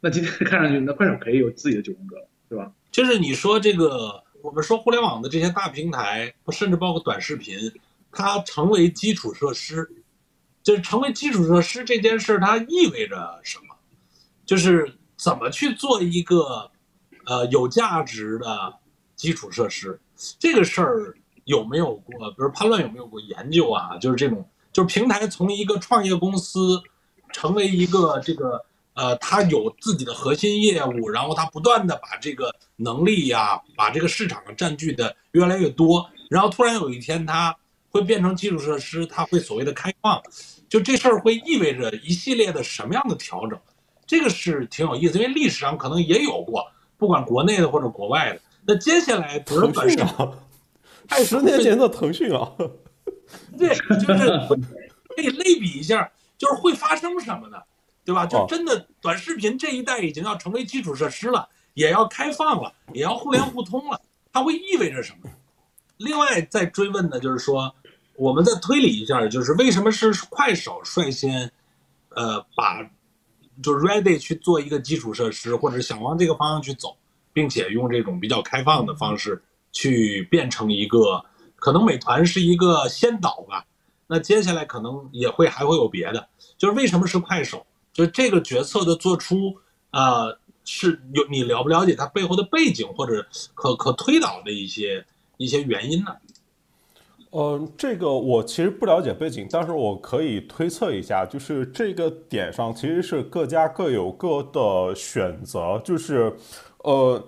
那今天看上去，那快手可以有自己的九宫格，对吧？就是你说这个，我们说互联网的这些大平台，甚至包括短视频，它成为基础设施，就是成为基础设施这件事，它意味着什么？就是怎么去做一个。呃，有价值的基础设施，这个事儿有没有过？比如潘乱有没有过研究啊？就是这种，就是平台从一个创业公司成为一个这个呃，它有自己的核心业务，然后它不断的把这个能力呀，把这个市场占据的越来越多，然后突然有一天它会变成基础设施，它会所谓的开放，就这事儿会意味着一系列的什么样的调整？这个是挺有意思，因为历史上可能也有过。不管国内的或者国外的，那接下来腾讯啊，十年前的腾讯啊，对，就是可以类比一下，就是会发生什么呢？对吧？就真的短视频这一代已经要成为基础设施了，也要开放了，也要互联互通了，它会意味着什么？另外再追问的就是说，我们再推理一下，就是为什么是快手率先，呃，把就 ready 去做一个基础设施，或者想往这个方向去走，并且用这种比较开放的方式去变成一个，可能美团是一个先导吧。那接下来可能也会还会有别的，就是为什么是快手？就是这个决策的做出，呃，是有你了不了解它背后的背景或者可可推导的一些一些原因呢？嗯，这个我其实不了解背景，但是我可以推测一下，就是这个点上其实是各家各有各的选择，就是，呃，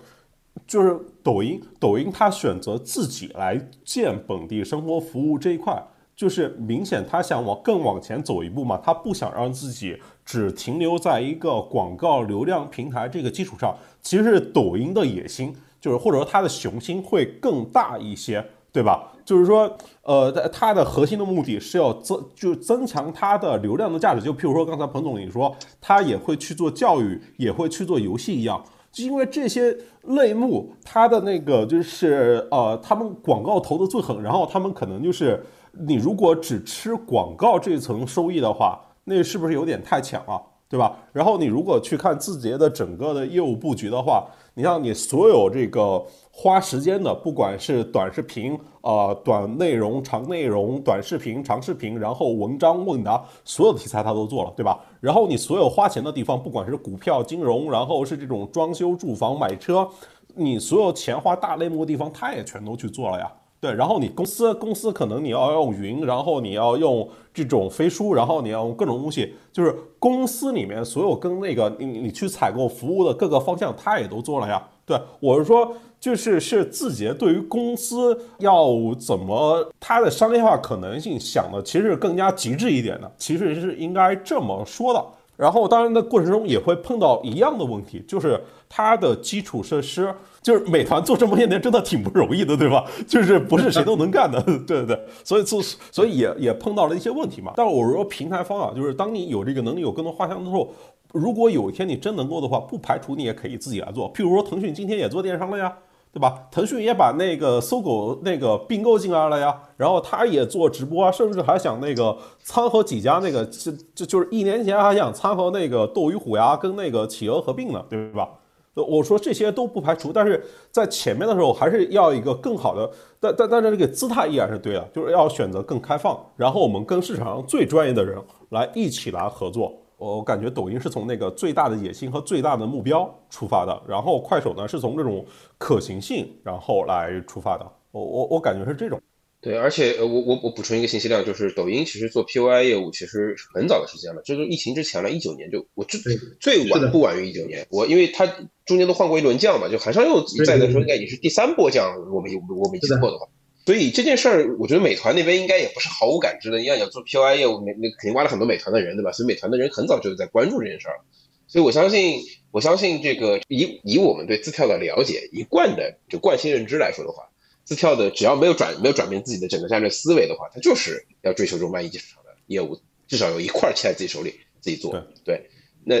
就是抖音，抖音它选择自己来建本地生活服务这一块。就是明显他想往更往前走一步嘛，他不想让自己只停留在一个广告流量平台这个基础上。其实是抖音的野心，就是或者说它的雄心会更大一些，对吧？就是说，呃，它的核心的目的是要增，就增强它的流量的价值。就譬如说刚才彭总你说，他也会去做教育，也会去做游戏一样，就因为这些类目，它的那个就是呃，他们广告投的最狠，然后他们可能就是。你如果只吃广告这一层收益的话，那是不是有点太浅了，对吧？然后你如果去看字节的整个的业务布局的话，你像你所有这个花时间的，不管是短视频啊、短内容、长内容、短视频、长视频，然后文章、问答，所有的题材他都做了，对吧？然后你所有花钱的地方，不管是股票、金融，然后是这种装修、住房、买车，你所有钱花大类目的地方，他也全都去做了呀。对，然后你公司公司可能你要用云，然后你要用这种飞书，然后你要用各种东西，就是公司里面所有跟那个你你去采购服务的各个方向，他也都做了呀。对我是说，就是是字节对于公司要怎么它的商业化可能性想的，其实是更加极致一点的，其实是应该这么说的。然后当然的过程中也会碰到一样的问题，就是它的基础设施。就是美团做这么些年真的挺不容易的，对吧？就是不是谁都能干的，对对对。所以，做所以也也碰到了一些问题嘛。但是我说平台方啊，就是当你有这个能力、有更多画像的时候，如果有一天你真能够的话，不排除你也可以自己来做。譬如说，腾讯今天也做电商了呀，对吧？腾讯也把那个搜狗那个并购进来了呀，然后他也做直播啊，甚至还想那个参和几家那个，就就就是一年前还想参和那个斗鱼虎牙跟那个企鹅合并呢，对吧？我说这些都不排除，但是在前面的时候还是要一个更好的，但但但是这个姿态依然是对的，就是要选择更开放，然后我们跟市场上最专业的人来一起来合作。我感觉抖音是从那个最大的野心和最大的目标出发的，然后快手呢是从这种可行性然后来出发的。我我我感觉是这种。对，而且呃，我我我补充一个信息量，就是抖音其实做 POI 业务其实很早的时间了，就是疫情之前了，一九年就我最最晚不晚于一九年，我因为它中间都换过一轮将嘛，就韩商又在的时候应该也是第三波将，我没我没记错的话，所以这件事儿我觉得美团那边应该也不是毫无感知的，你要想做 POI 业务，那那肯定挖了很多美团的人，对吧？所以美团的人很早就在关注这件事儿，所以我相信我相信这个以以我们对字跳的了解，一贯的就惯性认知来说的话。字跳的只要没有转没有转变自己的整个战略思维的话，他就是要追求这种万亿级市场的业务，至少有一块儿切在自己手里自己做。对，那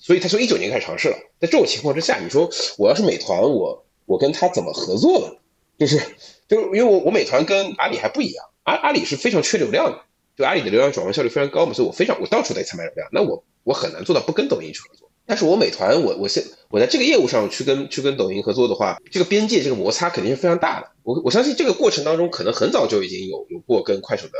所以他从一九年开始尝试了。在这种情况之下，你说我要是美团，我我跟他怎么合作呢？就是就因为我我美团跟阿里还不一样，阿阿里是非常缺流量的，就阿里的流量转换效率非常高嘛，所以我非常我到处在采买流量，那我我很难做到不跟抖音去合作。但是我美团，我我现我在这个业务上去跟去跟抖音合作的话，这个边界这个摩擦肯定是非常大的。我我相信这个过程当中，可能很早就已经有有过跟快手的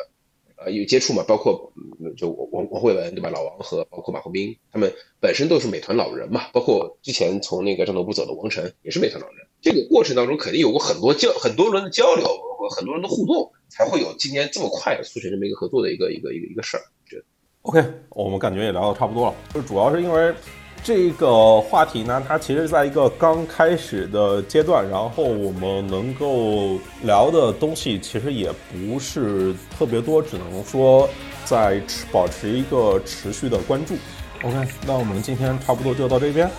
呃有接触嘛，包括就王王慧文对吧，老王和包括马红斌，他们本身都是美团老人嘛，包括之前从那个战斗部走的王晨也是美团老人。这个过程当中肯定有过很多交很多轮的交流和很多人的互动，才会有今天这么快的促成这么一个合作的一个一个一个一个事儿。我觉得 OK，我们感觉也聊的差不多了，就主要是因为。这个话题呢，它其实在一个刚开始的阶段，然后我们能够聊的东西其实也不是特别多，只能说在持保持一个持续的关注。OK，那我们今天差不多就到这边，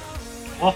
好。